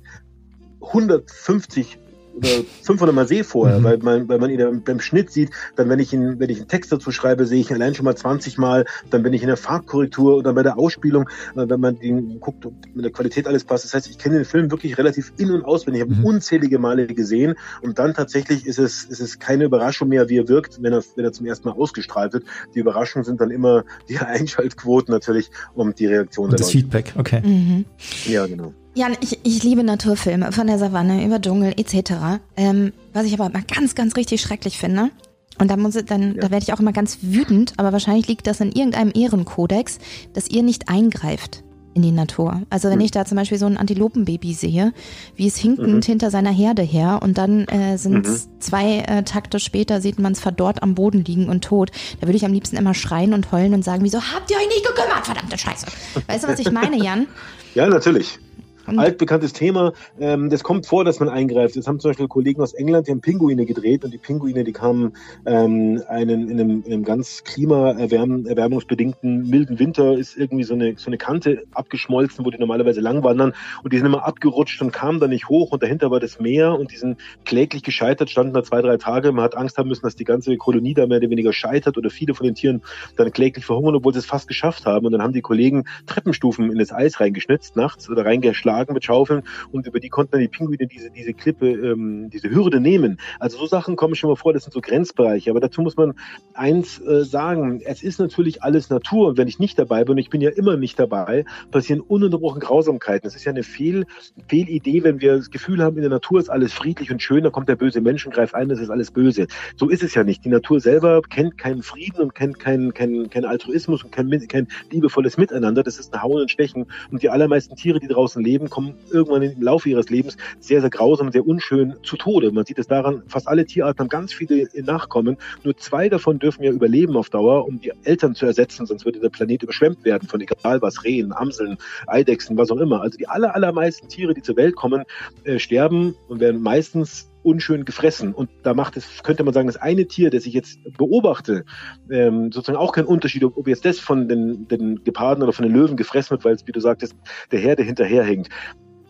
150 oder 500 Mal sehe vorher, mhm. weil man, weil man ihn beim Schnitt sieht, dann wenn ich ihn, wenn ich einen Text dazu schreibe, sehe ich ihn allein schon mal 20 Mal, dann bin ich in der Farbkorrektur oder bei der Ausspielung, äh, wenn man den guckt, ob mit der Qualität alles passt. Das heißt, ich kenne den Film wirklich relativ in- und auswendig. Ich habe mhm. unzählige Male gesehen und dann tatsächlich ist es, ist es keine Überraschung mehr, wie er wirkt, wenn er, wenn er zum ersten Mal ausgestrahlt wird. Die Überraschungen sind dann immer die Einschaltquoten natürlich und die Reaktion und das Leute. Feedback, okay. Mhm. Ja, genau. Jan, ich, ich liebe Naturfilme, von der Savanne über Dschungel etc. Ähm, was ich aber immer ganz, ganz richtig schrecklich finde, und da muss dann, ja. da werde ich auch immer ganz wütend, aber wahrscheinlich liegt das in irgendeinem Ehrenkodex, dass ihr nicht eingreift in die Natur. Also wenn mhm. ich da zum Beispiel so ein Antilopenbaby sehe, wie es hinkend mhm. hinter seiner Herde her und dann äh, sind es mhm. zwei äh, Takte später, sieht man es verdorrt am Boden liegen und tot. Da würde ich am liebsten immer schreien und heulen und sagen, wieso habt ihr euch nicht gekümmert, verdammte Scheiße. Weißt du, was ich meine, Jan? Ja, natürlich altbekanntes Thema. Ähm, das kommt vor, dass man eingreift. Es haben zum Beispiel Kollegen aus England, die haben Pinguine gedreht und die Pinguine, die kamen ähm, einen, in, einem, in einem ganz klimaerwärmungsbedingten milden Winter, ist irgendwie so eine, so eine Kante abgeschmolzen, wo die normalerweise lang wandern und die sind immer abgerutscht und kamen da nicht hoch und dahinter war das Meer und die sind kläglich gescheitert, standen da zwei, drei Tage. Man hat Angst haben müssen, dass die ganze Kolonie da mehr oder weniger scheitert oder viele von den Tieren dann kläglich verhungern, obwohl sie es fast geschafft haben. Und dann haben die Kollegen Treppenstufen in das Eis reingeschnitzt nachts oder reingeschlagen Wagen mit Schaufeln und über die konnten dann die Pinguine diese, diese Klippe, ähm, diese Hürde nehmen. Also so Sachen kommen schon mal vor, das sind so Grenzbereiche. Aber dazu muss man eins äh, sagen, es ist natürlich alles Natur und wenn ich nicht dabei bin, und ich bin ja immer nicht dabei, passieren ununterbrochen Grausamkeiten. Das ist ja eine Fehl, Fehlidee, wenn wir das Gefühl haben, in der Natur ist alles friedlich und schön, dann kommt der böse Mensch und greift ein, das ist alles böse. So ist es ja nicht. Die Natur selber kennt keinen Frieden und kennt keinen kein, kein Altruismus und kein, kein liebevolles Miteinander. Das ist ein Hauen und Stechen. Und die allermeisten Tiere, die draußen leben, Leben kommen irgendwann im Laufe ihres Lebens sehr, sehr grausam, sehr unschön zu Tode. Man sieht es daran, fast alle Tierarten haben ganz viele Nachkommen. Nur zwei davon dürfen ja überleben auf Dauer, um die Eltern zu ersetzen, sonst würde der Planet überschwemmt werden von egal was, Rehen, Amseln, Eidechsen, was auch immer. Also die aller, allermeisten Tiere, die zur Welt kommen, äh, sterben und werden meistens unschön gefressen. Und da macht es, könnte man sagen, das eine Tier, das ich jetzt beobachte, ähm, sozusagen auch keinen Unterschied, ob, jetzt das von den, den Geparden oder von den Löwen gefressen wird, weil es, wie du sagtest, der Herde hinterherhängt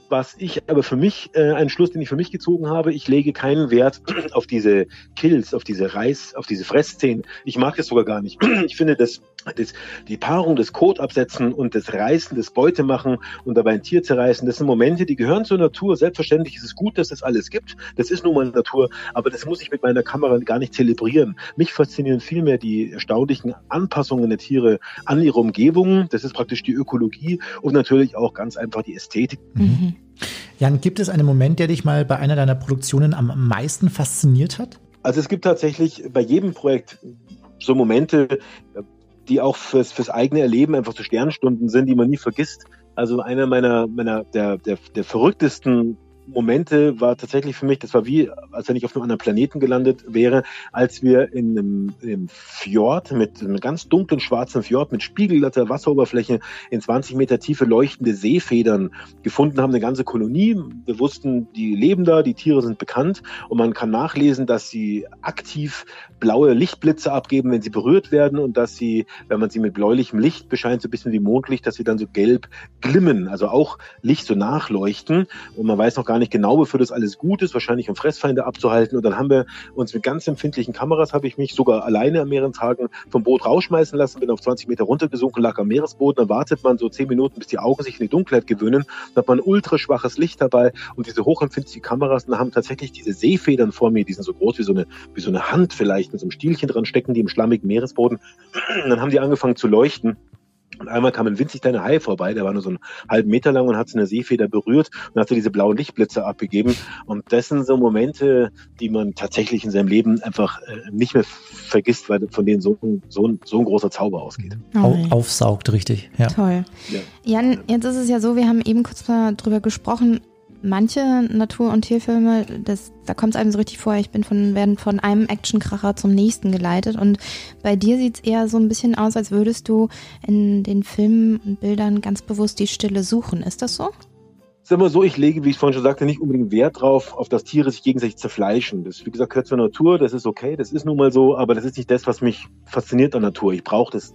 was ich aber für mich, äh, einen Schluss, den ich für mich gezogen habe, ich lege keinen Wert auf diese Kills, auf diese Reiß, auf diese Fressszenen. Ich mag das sogar gar nicht. Ich finde, dass, dass die Paarung des Kotabsetzen und des Reißen, des Beutemachen und dabei ein Tier zerreißen, das sind Momente, die gehören zur Natur. Selbstverständlich ist es gut, dass das alles gibt. Das ist nun mal Natur, aber das muss ich mit meiner Kamera gar nicht zelebrieren. Mich faszinieren vielmehr die erstaunlichen Anpassungen der Tiere an ihre Umgebung. Das ist praktisch die Ökologie und natürlich auch ganz einfach die Ästhetik. Mhm. Jan, gibt es einen Moment, der dich mal bei einer deiner Produktionen am meisten fasziniert hat? Also es gibt tatsächlich bei jedem Projekt so Momente, die auch fürs, fürs eigene Erleben einfach so Sternstunden sind, die man nie vergisst. Also einer meiner, meiner der, der, der verrücktesten Momente war tatsächlich für mich, das war wie, als wenn ich auf einem anderen Planeten gelandet wäre, als wir in einem, in einem Fjord mit einem ganz dunklen schwarzen Fjord mit spiegelglatter Wasseroberfläche in 20 Meter Tiefe leuchtende Seefedern gefunden haben, eine ganze Kolonie. Wir wussten, die leben da, die Tiere sind bekannt und man kann nachlesen, dass sie aktiv blaue Lichtblitze abgeben, wenn sie berührt werden und dass sie, wenn man sie mit bläulichem Licht bescheint, so ein bisschen wie Mondlicht, dass sie dann so gelb glimmen, also auch Licht so nachleuchten und man weiß noch gar nicht genau, wofür das alles gut ist, wahrscheinlich um Fressfeinde abzuhalten und dann haben wir uns mit ganz empfindlichen Kameras, habe ich mich sogar alleine an mehreren Tagen vom Boot rausschmeißen lassen, bin auf 20 Meter runtergesunken, lag am Meeresboden, dann wartet man so 10 Minuten, bis die Augen sich in die Dunkelheit gewöhnen, dann hat man ultraschwaches Licht dabei und diese hochempfindlichen Kameras dann haben tatsächlich diese Seefedern vor mir, die sind so groß wie so eine, wie so eine Hand vielleicht, mit so einem Stielchen dran stecken, die im schlammigen Meeresboden. Und dann haben die angefangen zu leuchten. Und einmal kam ein winzig kleiner Hai vorbei, der war nur so einen halben Meter lang und hat so eine Seefeder berührt und hat so diese blauen Lichtblitze abgegeben. Und das sind so Momente, die man tatsächlich in seinem Leben einfach äh, nicht mehr vergisst, weil von denen so, so, so ein großer Zauber ausgeht. Oh, Aufsaugt, richtig. Ja. Toll. Ja. Jan, jetzt ist es ja so, wir haben eben kurz mal drüber gesprochen, manche Natur- und Tierfilme, das, da kommt es einem so richtig vor, ich bin von, werden von einem Actionkracher zum nächsten geleitet. Und bei dir sieht es eher so ein bisschen aus, als würdest du in den Filmen und Bildern ganz bewusst die Stille suchen. Ist das so? Sag mal so, ich lege, wie ich vorhin schon sagte, nicht unbedingt Wert drauf, auf das Tiere sich gegenseitig zerfleischen. Das, wie gesagt, gehört zur Natur, das ist okay, das ist nun mal so, aber das ist nicht das, was mich fasziniert an Natur. Ich brauche das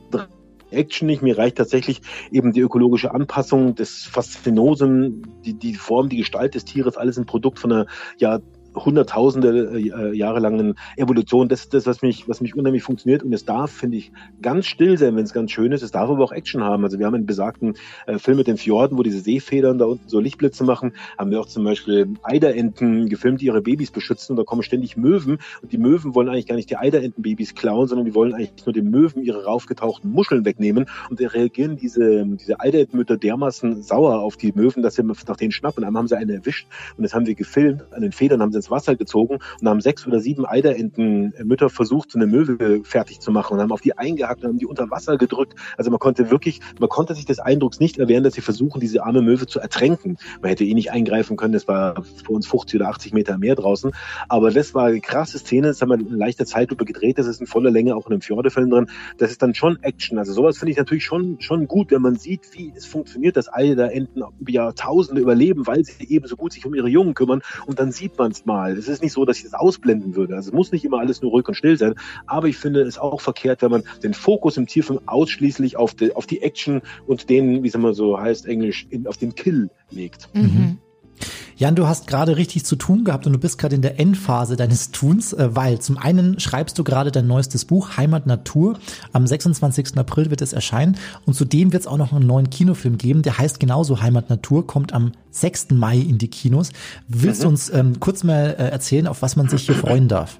Action nicht. Mir reicht tatsächlich eben die ökologische Anpassung des Faszinosen, die, die Form, die Gestalt des Tieres, alles ein Produkt von einer ja, hunderttausende äh, Jahre langen Evolution. Das ist das, was mich, was mich unheimlich funktioniert. Und es darf, finde ich, ganz still sein, wenn es ganz schön ist. Es darf aber auch Action haben. Also wir haben einen besagten äh, Film mit den Fjorden, wo diese Seefedern da unten so Lichtblitze machen. Haben wir auch zum Beispiel Eiderenten gefilmt, die ihre Babys beschützen. Und da kommen ständig Möwen. Und die Möwen wollen eigentlich gar nicht die Eiderentenbabys klauen, sondern die wollen eigentlich nur den Möwen ihre raufgetauchten Muscheln wegnehmen. Und da reagieren diese, diese Eiderentenmütter dermaßen sauer auf die Möwen, dass sie nach denen schnappen. Einmal haben sie eine erwischt und das haben sie gefilmt. An den Federn haben sie ins Wasser gezogen und haben sechs oder sieben Eiderentenmütter versucht, so eine Möwe fertig zu machen und haben auf die eingehackt und haben die unter Wasser gedrückt. Also man konnte wirklich, man konnte sich des Eindrucks nicht erwehren, dass sie versuchen, diese arme Möwe zu ertränken. Man hätte eh nicht eingreifen können, das war vor uns 50 oder 80 Meter mehr draußen. Aber das war eine krasse Szene, das haben wir in leichter Zeitlupe gedreht, das ist in voller Länge auch in einem Fjordefilm drin. Das ist dann schon Action. Also sowas finde ich natürlich schon, schon gut, wenn man sieht, wie es funktioniert, dass Eiderenten über Jahrtausende überleben, weil sie eben so gut sich um ihre Jungen kümmern und dann sieht man es mal. Es ist nicht so, dass ich das ausblenden würde. Also es muss nicht immer alles nur ruhig und still sein, aber ich finde es auch verkehrt, wenn man den Fokus im Tierfilm ausschließlich auf die, auf die Action und den, wie es immer so heißt, Englisch, in, auf den Kill legt. Mhm. Jan, du hast gerade richtig zu tun gehabt und du bist gerade in der Endphase deines Tuns, äh, weil zum einen schreibst du gerade dein neuestes Buch Heimat Natur. Am 26. April wird es erscheinen und zudem wird es auch noch einen neuen Kinofilm geben, der heißt genauso Heimat Natur, kommt am 6. Mai in die Kinos. Willst mhm. du uns ähm, kurz mal äh, erzählen, auf was man sich hier freuen darf?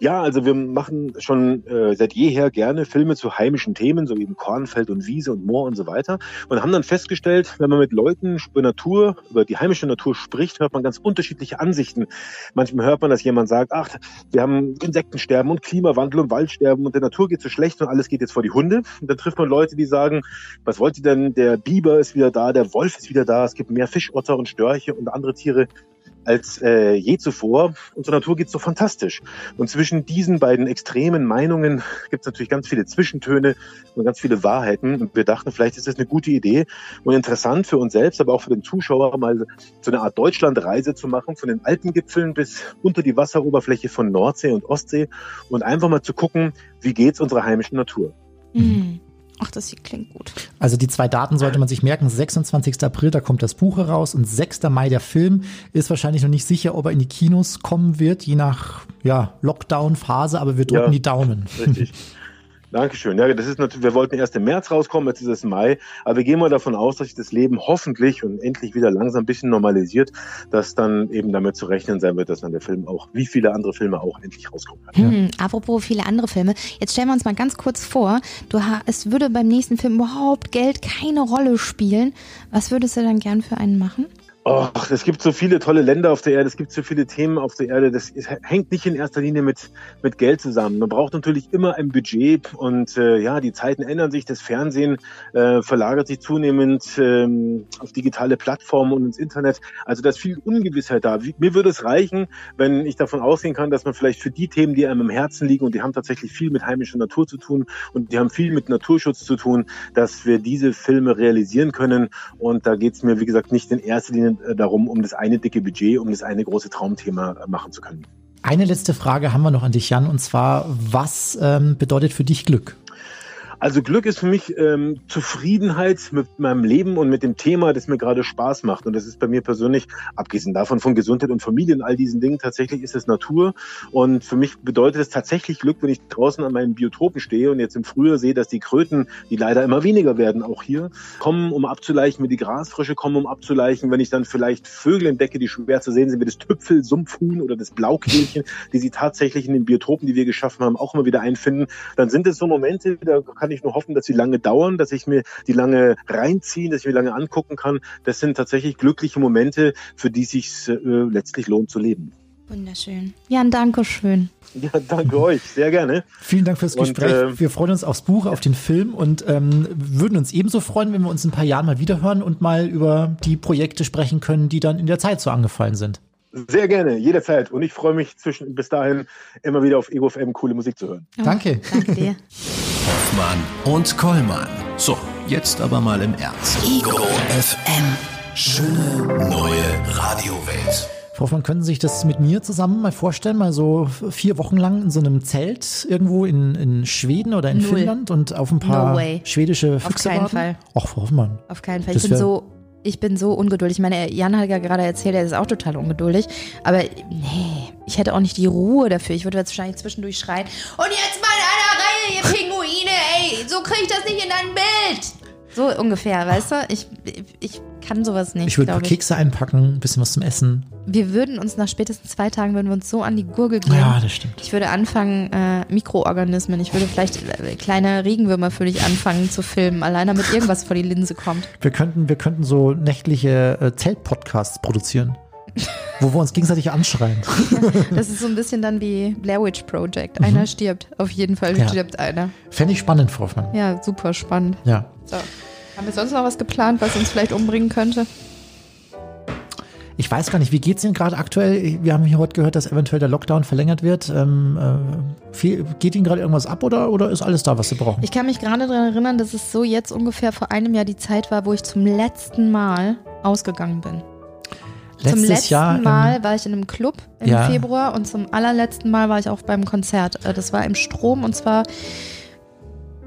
Ja, also wir machen schon äh, seit jeher gerne Filme zu heimischen Themen, so im Kornfeld und Wiese und Moor und so weiter. Und haben dann festgestellt, wenn man mit Leuten über Natur, über die heimische Natur spricht, hört man ganz unterschiedliche Ansichten. Manchmal hört man, dass jemand sagt, ach, wir haben Insektensterben und Klimawandel und Waldsterben und der Natur geht so schlecht und alles geht jetzt vor die Hunde. Und dann trifft man Leute, die sagen, was wollt ihr denn? Der Biber ist wieder da, der Wolf ist wieder da, es gibt mehr Fischotter und Störche und andere Tiere, als äh, je zuvor. Unsere Natur geht so fantastisch. Und zwischen diesen beiden extremen Meinungen gibt es natürlich ganz viele Zwischentöne und ganz viele Wahrheiten. Und wir dachten, vielleicht ist das eine gute Idee und interessant für uns selbst, aber auch für den Zuschauer, mal so eine Art Deutschlandreise zu machen, von den Alpengipfeln bis unter die Wasseroberfläche von Nordsee und Ostsee und einfach mal zu gucken, wie geht's unserer heimischen Natur. Mhm. Ach, das klingt gut. Also die zwei Daten sollte man sich merken. 26. April, da kommt das Buch heraus und 6. Mai der Film. Ist wahrscheinlich noch nicht sicher, ob er in die Kinos kommen wird, je nach ja, Lockdown-Phase, aber wir drücken ja, die Daumen. Richtig. Dankeschön. Ja, das ist natürlich, wir wollten erst im März rauskommen, jetzt ist es Mai, aber wir gehen mal davon aus, dass sich das Leben hoffentlich und endlich wieder langsam ein bisschen normalisiert, dass dann eben damit zu rechnen sein wird, dass dann der Film auch, wie viele andere Filme auch, endlich rauskommen kann. Hm, apropos viele andere Filme, jetzt stellen wir uns mal ganz kurz vor, du es würde beim nächsten Film überhaupt Geld keine Rolle spielen. Was würdest du dann gern für einen machen? Oh, es gibt so viele tolle Länder auf der Erde, es gibt so viele Themen auf der Erde. Das hängt nicht in erster Linie mit, mit Geld zusammen. Man braucht natürlich immer ein Budget und äh, ja, die Zeiten ändern sich. Das Fernsehen äh, verlagert sich zunehmend ähm, auf digitale Plattformen und ins Internet. Also da ist viel Ungewissheit da. Wie, mir würde es reichen, wenn ich davon ausgehen kann, dass man vielleicht für die Themen, die einem im Herzen liegen und die haben tatsächlich viel mit heimischer Natur zu tun und die haben viel mit Naturschutz zu tun, dass wir diese Filme realisieren können. Und da geht es mir, wie gesagt, nicht in erster Linie darum, um das eine dicke Budget, um das eine große Traumthema äh, machen zu können. Eine letzte Frage haben wir noch an dich, Jan, und zwar, was ähm, bedeutet für dich Glück? Also Glück ist für mich ähm, Zufriedenheit mit meinem Leben und mit dem Thema, das mir gerade Spaß macht. Und das ist bei mir persönlich, abgesehen davon von Gesundheit und Familie und all diesen Dingen, tatsächlich ist es Natur. Und für mich bedeutet es tatsächlich Glück, wenn ich draußen an meinen Biotopen stehe und jetzt im Frühjahr sehe, dass die Kröten, die leider immer weniger werden, auch hier, kommen, um abzuleichen, wie die Grasfrische kommen, um abzuleichen. Wenn ich dann vielleicht Vögel entdecke, die schwer zu sehen sind, wie das Tüpfel-Sumpfhuhn oder das Blaukehlchen, die sie tatsächlich in den Biotopen, die wir geschaffen haben, auch immer wieder einfinden, dann sind es so Momente, da kann ich ich nur hoffen, dass sie lange dauern, dass ich mir die lange reinziehen, dass ich mir lange angucken kann. Das sind tatsächlich glückliche Momente, für die es sich äh, letztlich lohnt zu leben. Wunderschön. Jan, danke schön. Ja, danke euch, sehr gerne. Vielen Dank fürs Gespräch. Und, äh, wir freuen uns aufs Buch, auf den Film und ähm, würden uns ebenso freuen, wenn wir uns in ein paar Jahren mal wiederhören und mal über die Projekte sprechen können, die dann in der Zeit so angefallen sind. Sehr gerne, jederzeit. Und ich freue mich zwischen, bis dahin immer wieder auf Ego FM coole Musik zu hören. Oh, danke. Danke dir. Hoffmann und Kollmann. So, jetzt aber mal im Ernst. Ego FM. Schöne neue Radiowelt. Frau Hoffmann, können Sie sich das mit mir zusammen mal vorstellen? Mal so vier Wochen lang in so einem Zelt irgendwo in, in Schweden oder in Null. Finnland und auf ein paar no schwedische Füchse Auf keinen warten? Fall. Ach, Frau Hoffmann. Auf keinen Fall. Ich bin so ich bin so ungeduldig. Ich meine, Jan hat ja gerade erzählt, er ist auch total ungeduldig. Aber nee, ich hätte auch nicht die Ruhe dafür. Ich würde jetzt wahrscheinlich zwischendurch schreien. Und jetzt mal in einer Reihe, ihr Pinguine, so kriege ich das nicht in dein Bild. So ungefähr, weißt du? Ich, ich kann sowas nicht. Ich würde ein paar Kekse einpacken, ein bisschen was zum Essen. Wir würden uns nach spätestens zwei Tagen würden wir uns so an die Gurgel gehen. Ja, das stimmt. Ich würde anfangen, äh, Mikroorganismen, ich würde vielleicht äh, kleine Regenwürmer für dich anfangen zu filmen, allein damit irgendwas vor die Linse kommt. Wir könnten, wir könnten so nächtliche äh, Zeltpodcasts produzieren, wo wir uns gegenseitig anschreien. Das ist so ein bisschen dann wie Blair Witch Project. Einer stirbt, auf jeden Fall Mhm. Ja. stirbt einer. Fände ich spannend, Frau Hoffmann. Ja, super spannend. Ja. So. Haben wir sonst noch was geplant, was uns vielleicht umbringen könnte? Ich weiß gar nicht, wie geht's Ihnen gerade aktuell? Wir haben hier heute gehört, dass eventuell der Lockdown verlängert wird. Ähm, äh, viel, geht Ihnen gerade irgendwas ab oder, oder ist alles da, was Sie brauchen? Ich kann mich gerade daran erinnern, dass es so jetzt ungefähr vor einem Jahr die Zeit war, wo ich zum letzten Mal ausgegangen bin. Zum letzten Jahr. Mal war ich in einem Club im Ja. Februar und zum allerletzten Mal war ich auch beim Konzert. Äh, Das war im Strom und zwar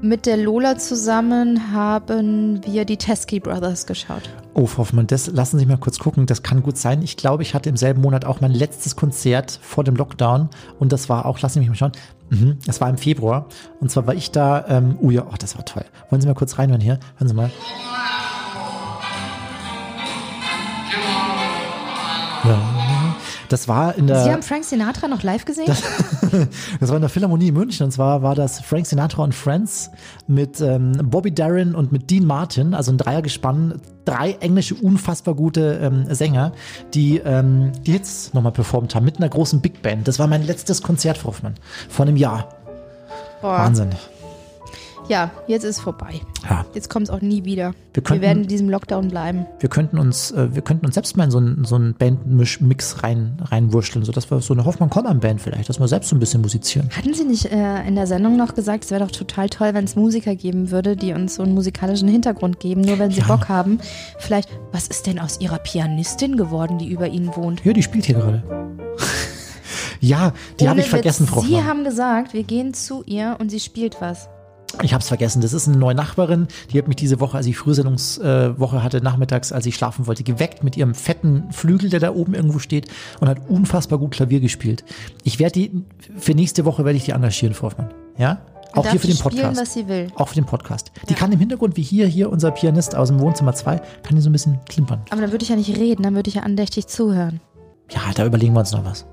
mit der Lola zusammen haben wir die Teskey Brothers geschaut. oh, Frau Hoffmann, das lassen Sie mal kurz gucken. Das kann gut sein. Ich glaube, ich hatte im selben Monat auch mein letztes Konzert vor dem Lockdown. Und das war auch, lassen Sie mich mal schauen. Mhm, das war im Februar. Und zwar war ich da, ähm, oh ja, oh, das war toll. Wollen Sie mal kurz reinhören hier? Hören Sie mal. Ja. Das war in der. Sie haben Frank Sinatra noch live gesehen? Das war in der Philharmonie in München und zwar war das Frank Sinatra und Friends mit ähm, Bobby Darin und mit Dean Martin, also ein Dreiergespann, drei englische unfassbar gute ähm, Sänger, die ähm, die Hits nochmal performt haben mit einer großen Big Band. Das war mein letztes Konzert, Frau Hoffmann, vor einem Jahr. Boah. Wahnsinn. Ja, jetzt ist vorbei. Ja, Jetzt kommt es auch nie wieder. Wir könnten- wir werden in diesem Lockdown bleiben. wir könnten uns, äh, wir könnten uns selbst mal in so einen so einen Bandmix rein reinwurschteln, so dass wir so eine Hoffmann Kollmann Band vielleicht, dass wir selbst so ein bisschen musizieren. Hatten Sie nicht äh, in der Sendung noch gesagt, es wäre doch total toll, wenn es Musiker geben würde, die uns so einen musikalischen Hintergrund geben, nur wenn sie Ja. Bock haben. Vielleicht, was ist denn aus Ihrer Pianistin geworden, die über Ihnen wohnt? Ja, die spielt hier gerade. ja, die habe ich vergessen, Frau Sie haben gesagt, wir gehen zu ihr und sie spielt was. Ich habe es vergessen. Das ist eine neue Nachbarin. Die hat mich diese Woche, als ich Frühsendungswoche äh, hatte, nachmittags, als ich schlafen wollte, geweckt mit ihrem fetten Flügel, der da oben irgendwo steht und hat unfassbar gut Klavier gespielt. Ich werde die, für nächste Woche werde ich die engagieren, Frau Hoffmann. Ja? Auch hier für den spielen, Podcast. was sie will. Auch für den Podcast. Die kann im Hintergrund, wie hier, hier unser Pianist aus dem Wohnzimmer 2, kann die so ein bisschen klimpern. Aber dann würde ich ja nicht reden, dann würde ich ja andächtig zuhören. Ja, da überlegen wir uns noch was.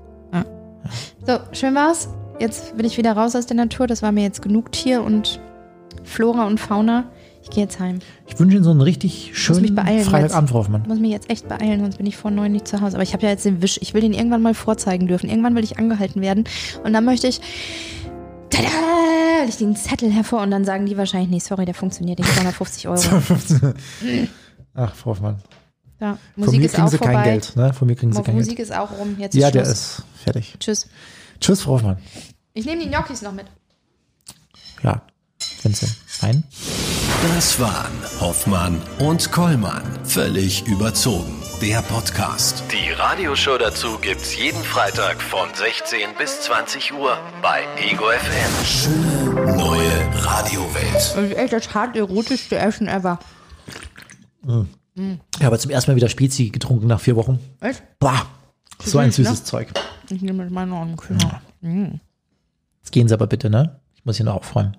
So, schön war's. Jetzt bin ich wieder raus aus der Natur. Das war mir jetzt genug Tier und Flora und Fauna. Ich gehe jetzt heim. Ich wünsche Ihnen so einen richtig mich schönen Freitagabend, Frau Hoffmann. Ich muss mich jetzt echt beeilen, sonst bin ich vor neun nicht zu Hause. Aber ich habe ja jetzt den Wisch. Ich will den irgendwann mal vorzeigen dürfen. Irgendwann will ich angehalten werden. Und dann möchte ich. Tada! Will ich den Zettel hervor und dann sagen die wahrscheinlich, nee, sorry, der funktioniert nicht. 250 Euro. Ach, Frau Hoffmann. Ja, Von Musik mir ist kriegen auch Sie vorbei. kein Geld. Ne? Von mir kriegen Sie kein Musik Geld. ist auch rum. Jetzt Ja, ist der Schluss. ist fertig. Tschüss. Tschüss, Frau Hoffmann. Ich nehme die Gnocchis noch mit. Ja, Sie meinen. Das waren Hoffmann und Kollmann. Völlig überzogen. Der Podcast. Die Radioshow dazu gibt's jeden Freitag von 16 bis 20 Uhr bei Ego FM. Schöne neue Radiowelt. Das ist echt das hart erotischste Essen ever. Ich habe zum ersten Mal wieder Spezi getrunken nach vier Wochen. Echt? Boah, so ein süß, süßes ne? Zeug. Ich nehme das mal noch einen Kühler. Jetzt gehen Sie aber bitte, ne? Ich muss hier noch aufräumen.